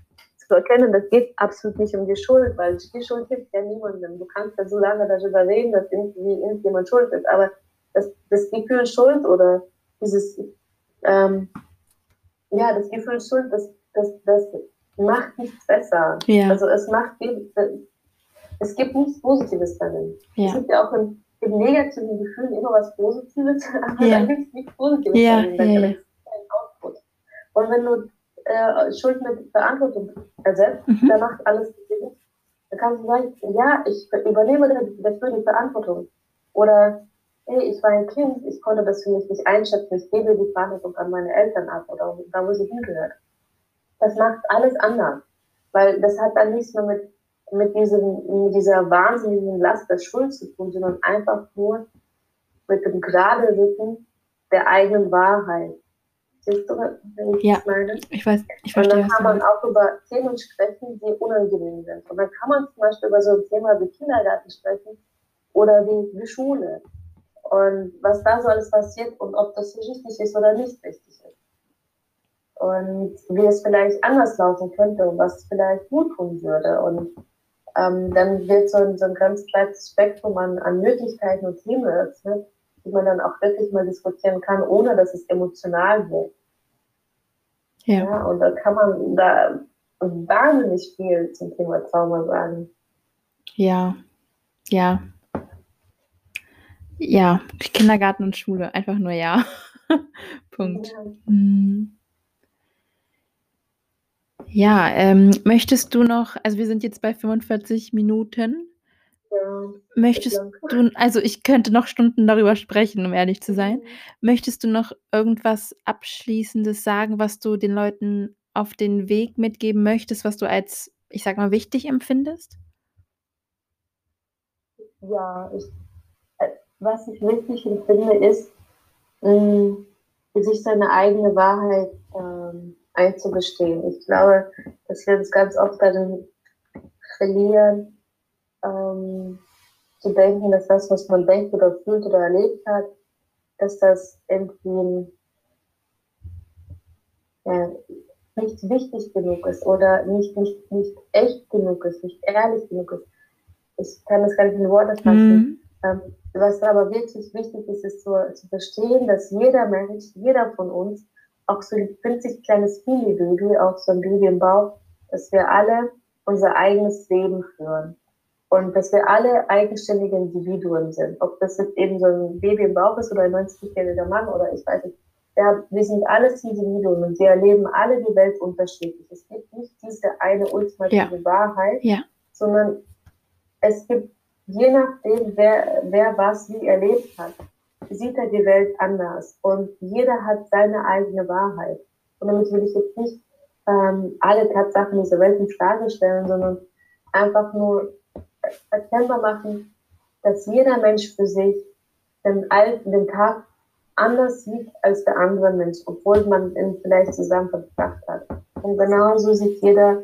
zu erkennen, das geht absolut nicht um die Schuld, weil die Schuld hilft ja niemandem. Du kannst ja so lange darüber reden, dass irgendwie irgendjemand schuld ist, aber das, das Gefühl Schuld oder dieses, ähm, ja, das Gefühl Schuld, das, das, das macht nichts besser. Ja. Also es macht, es gibt nichts Positives darin. Ja. Es gibt ja auch in, in negativen Gefühlen immer was Positives, <laughs> aber ja. da gibt es nichts Positives ja. darin. Da ja, ja. Output. Und wenn du äh, Schuld mit Verantwortung ersetzt, mhm. dann macht alles Sinn. Dann kannst du sagen, ja, ich übernehme dafür die Verantwortung. Oder, hey, ich war ein Kind, ich konnte das für mich nicht einschätzen, ich gebe die Verantwortung an meine Eltern ab oder da, wo sie hingehört das macht alles anders. Weil das hat dann nichts mehr mit, mit, diesem, mit dieser wahnsinnigen Last der Schuld zu tun, sondern einfach nur mit dem gerade Rücken der eigenen Wahrheit. Siehst du, wenn ich ja, das meine? Ich weiß, ich verstehe. Und dann kann man auch über Themen sprechen, die unangenehm sind. Und dann kann man zum Beispiel über so ein Thema wie Kindergarten sprechen oder wie, wie Schule. Und was da so alles passiert und ob das richtig ist oder nicht richtig und wie es vielleicht anders laufen könnte und was vielleicht gut tun würde. Und ähm, dann wird so ein, so ein ganz breites Spektrum an, an Möglichkeiten und Themen eröffnet, die man dann auch wirklich mal diskutieren kann, ohne dass es emotional wird. Ja. ja und da kann man da wahnsinnig viel zum Thema Trauma sagen. Ja, ja. Ja, Kindergarten und Schule, einfach nur ja. <laughs> Punkt. Ja. Mhm. Ja, ähm, möchtest du noch, also wir sind jetzt bei 45 Minuten. Ja, möchtest du, also ich könnte noch Stunden darüber sprechen, um ehrlich zu sein. Mhm. Möchtest du noch irgendwas Abschließendes sagen, was du den Leuten auf den Weg mitgeben möchtest, was du als, ich sag mal, wichtig empfindest? Ja, ich, äh, was ich wichtig empfinde, ist, mh, mm, sich seine eigene Wahrheit ähm, einzugestehen. Ich glaube, dass wir uns ganz oft darin verlieren, ähm, zu denken, dass das, was man denkt oder fühlt oder erlebt hat, dass das irgendwie ja, nicht wichtig genug ist oder nicht, nicht, nicht echt genug ist, nicht ehrlich genug ist. Ich kann das gar nicht in Worte fassen. Mhm. Ähm, was aber wirklich wichtig ist, ist zu, zu verstehen, dass jeder Mensch, jeder von uns auch so ein winzig kleines Mini-Baby, auch so ein Baby im Bauch, dass wir alle unser eigenes Leben führen. Und dass wir alle eigenständige Individuen sind. Ob das jetzt eben so ein Baby im Bauch ist oder ein 90-jähriger Mann oder ich weiß nicht. Ja, wir sind alles Individuen und wir erleben alle die Welt unterschiedlich. Es gibt nicht diese eine ultimative ja. Wahrheit, ja. sondern es gibt je nachdem, wer, wer was wie erlebt hat, sieht er die Welt anders und jeder hat seine eigene Wahrheit. Und damit will ich jetzt nicht ähm, alle Tatsachen dieser Welt in Frage stellen, sondern einfach nur erkennbar machen, dass jeder Mensch für sich den, den Tag anders sieht als der andere Mensch, obwohl man ihn vielleicht zusammen verbracht hat. Und genauso sieht jeder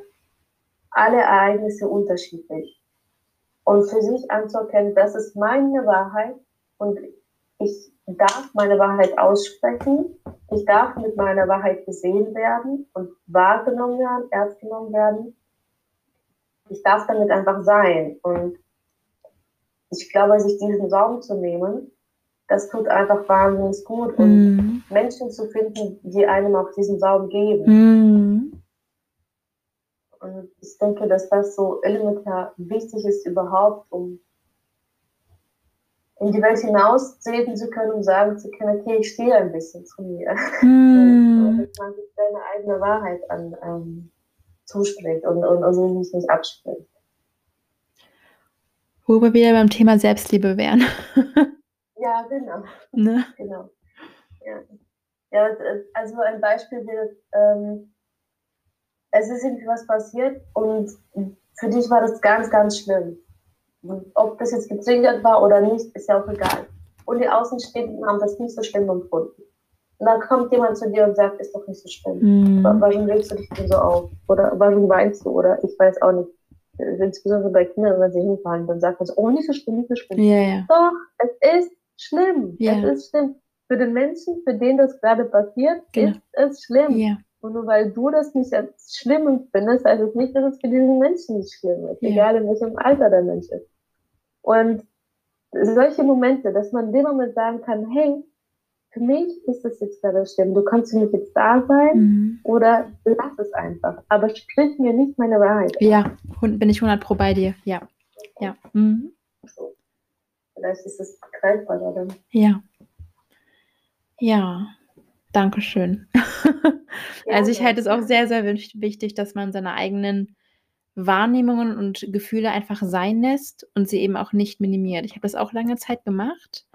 alle Ereignisse unterschiedlich. Und für sich anzuerkennen, das ist meine Wahrheit und ich darf meine Wahrheit aussprechen. Ich darf mit meiner Wahrheit gesehen werden und wahrgenommen werden, ernst genommen werden. Ich darf damit einfach sein. Und ich glaube, sich diesen Raum zu nehmen, das tut einfach wahnsinnig gut. Und mm. Menschen zu finden, die einem auch diesen Raum geben. Mm. Und ich denke, dass das so elementar wichtig ist überhaupt, um in die Welt hinaus treten zu können und sagen zu können, okay, ich stehe ein bisschen zu mir. <laughs> Mm. dass man sich seine eigene Wahrheit an, ähm, zuspricht und, und, und sich nicht abspricht. Wo wir wieder beim Thema Selbstliebe wären. <laughs> ja, genau. Ne? genau. Ja. ja, also ein Beispiel wird, ähm, es ist irgendwie was passiert und für dich war das ganz, ganz schlimm ob das jetzt getriggert war oder nicht, ist ja auch egal. Und die Außenstehenden haben das nicht so schlimm empfunden. Und dann kommt jemand zu dir und sagt, ist doch nicht so schlimm. Mm. Warum regst du dich denn so auf? Oder warum weinst du? Oder ich weiß auch nicht. insbesondere bei Kindern, wenn sie hinfallen, dann sagt man so, oh, nicht so schlimm, nicht so schlimm. Ja, ja. Doch, es ist schlimm. Ja. Es ist schlimm. Für den Menschen, für den das gerade passiert, Genau. ist es schlimm. Und nur weil du das nicht als schlimm empfindest, heißt es nicht, dass es für diesen Menschen nicht schlimm ist, Ja. egal in welchem Alter der Mensch ist. Und solche Momente, dass man in dem Moment sagen kann, hey, für mich ist das jetzt gerade schlimm, du kannst für mich jetzt da sein mhm. oder lass es einfach, aber sprich mir nicht meine Wahrheit. ja, bin ich 100 pro bei dir. Ja, ja, mhm. So. Vielleicht ist es greifbarer dann. ja. Ja, danke schön. Also ich halte es auch sehr, sehr wich- wichtig, dass man seine eigenen Wahrnehmungen und Gefühle einfach sein lässt und sie eben auch nicht minimiert. Ich habe das auch lange Zeit gemacht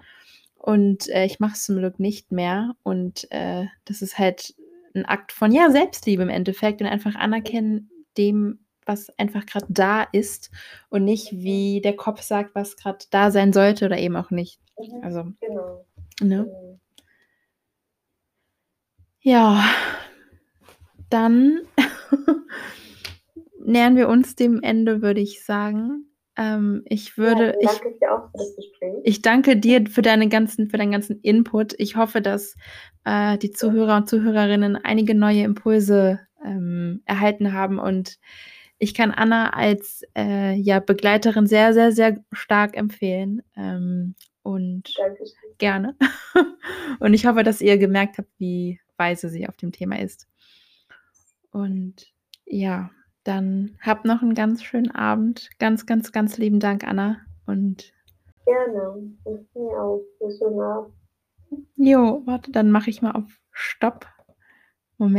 und äh, ich mache es zum Glück nicht mehr. Und äh, das ist halt ein Akt von ja Selbstliebe im Endeffekt und einfach anerkennen dem, was einfach gerade da ist und nicht wie der Kopf sagt, was gerade da sein sollte oder eben auch nicht. Mhm. Also Genau. ne? Ja, dann <laughs> nähern wir uns dem Ende, würde ich sagen. Ähm, ich würde, ja, ich, danke dir auch für das Gespräch. ich danke dir für deine ganzen, für deinen ganzen Input. Ich hoffe, dass äh, die Zuhörer und Zuhörerinnen einige neue Impulse ähm, erhalten haben und ich kann Anna als äh, ja, Begleiterin sehr, sehr, sehr stark empfehlen. Ähm, und Dankeschön. gerne. <laughs> Und ich hoffe, dass ihr gemerkt habt, wie weise sie auf dem Thema ist. Und ja, dann habt noch einen ganz schönen Abend. Ganz, ganz, ganz lieben Dank, Anna. Und Gerne. Ich mir auch. Schönen Abend. jo, warte, dann mache ich mal auf Stopp.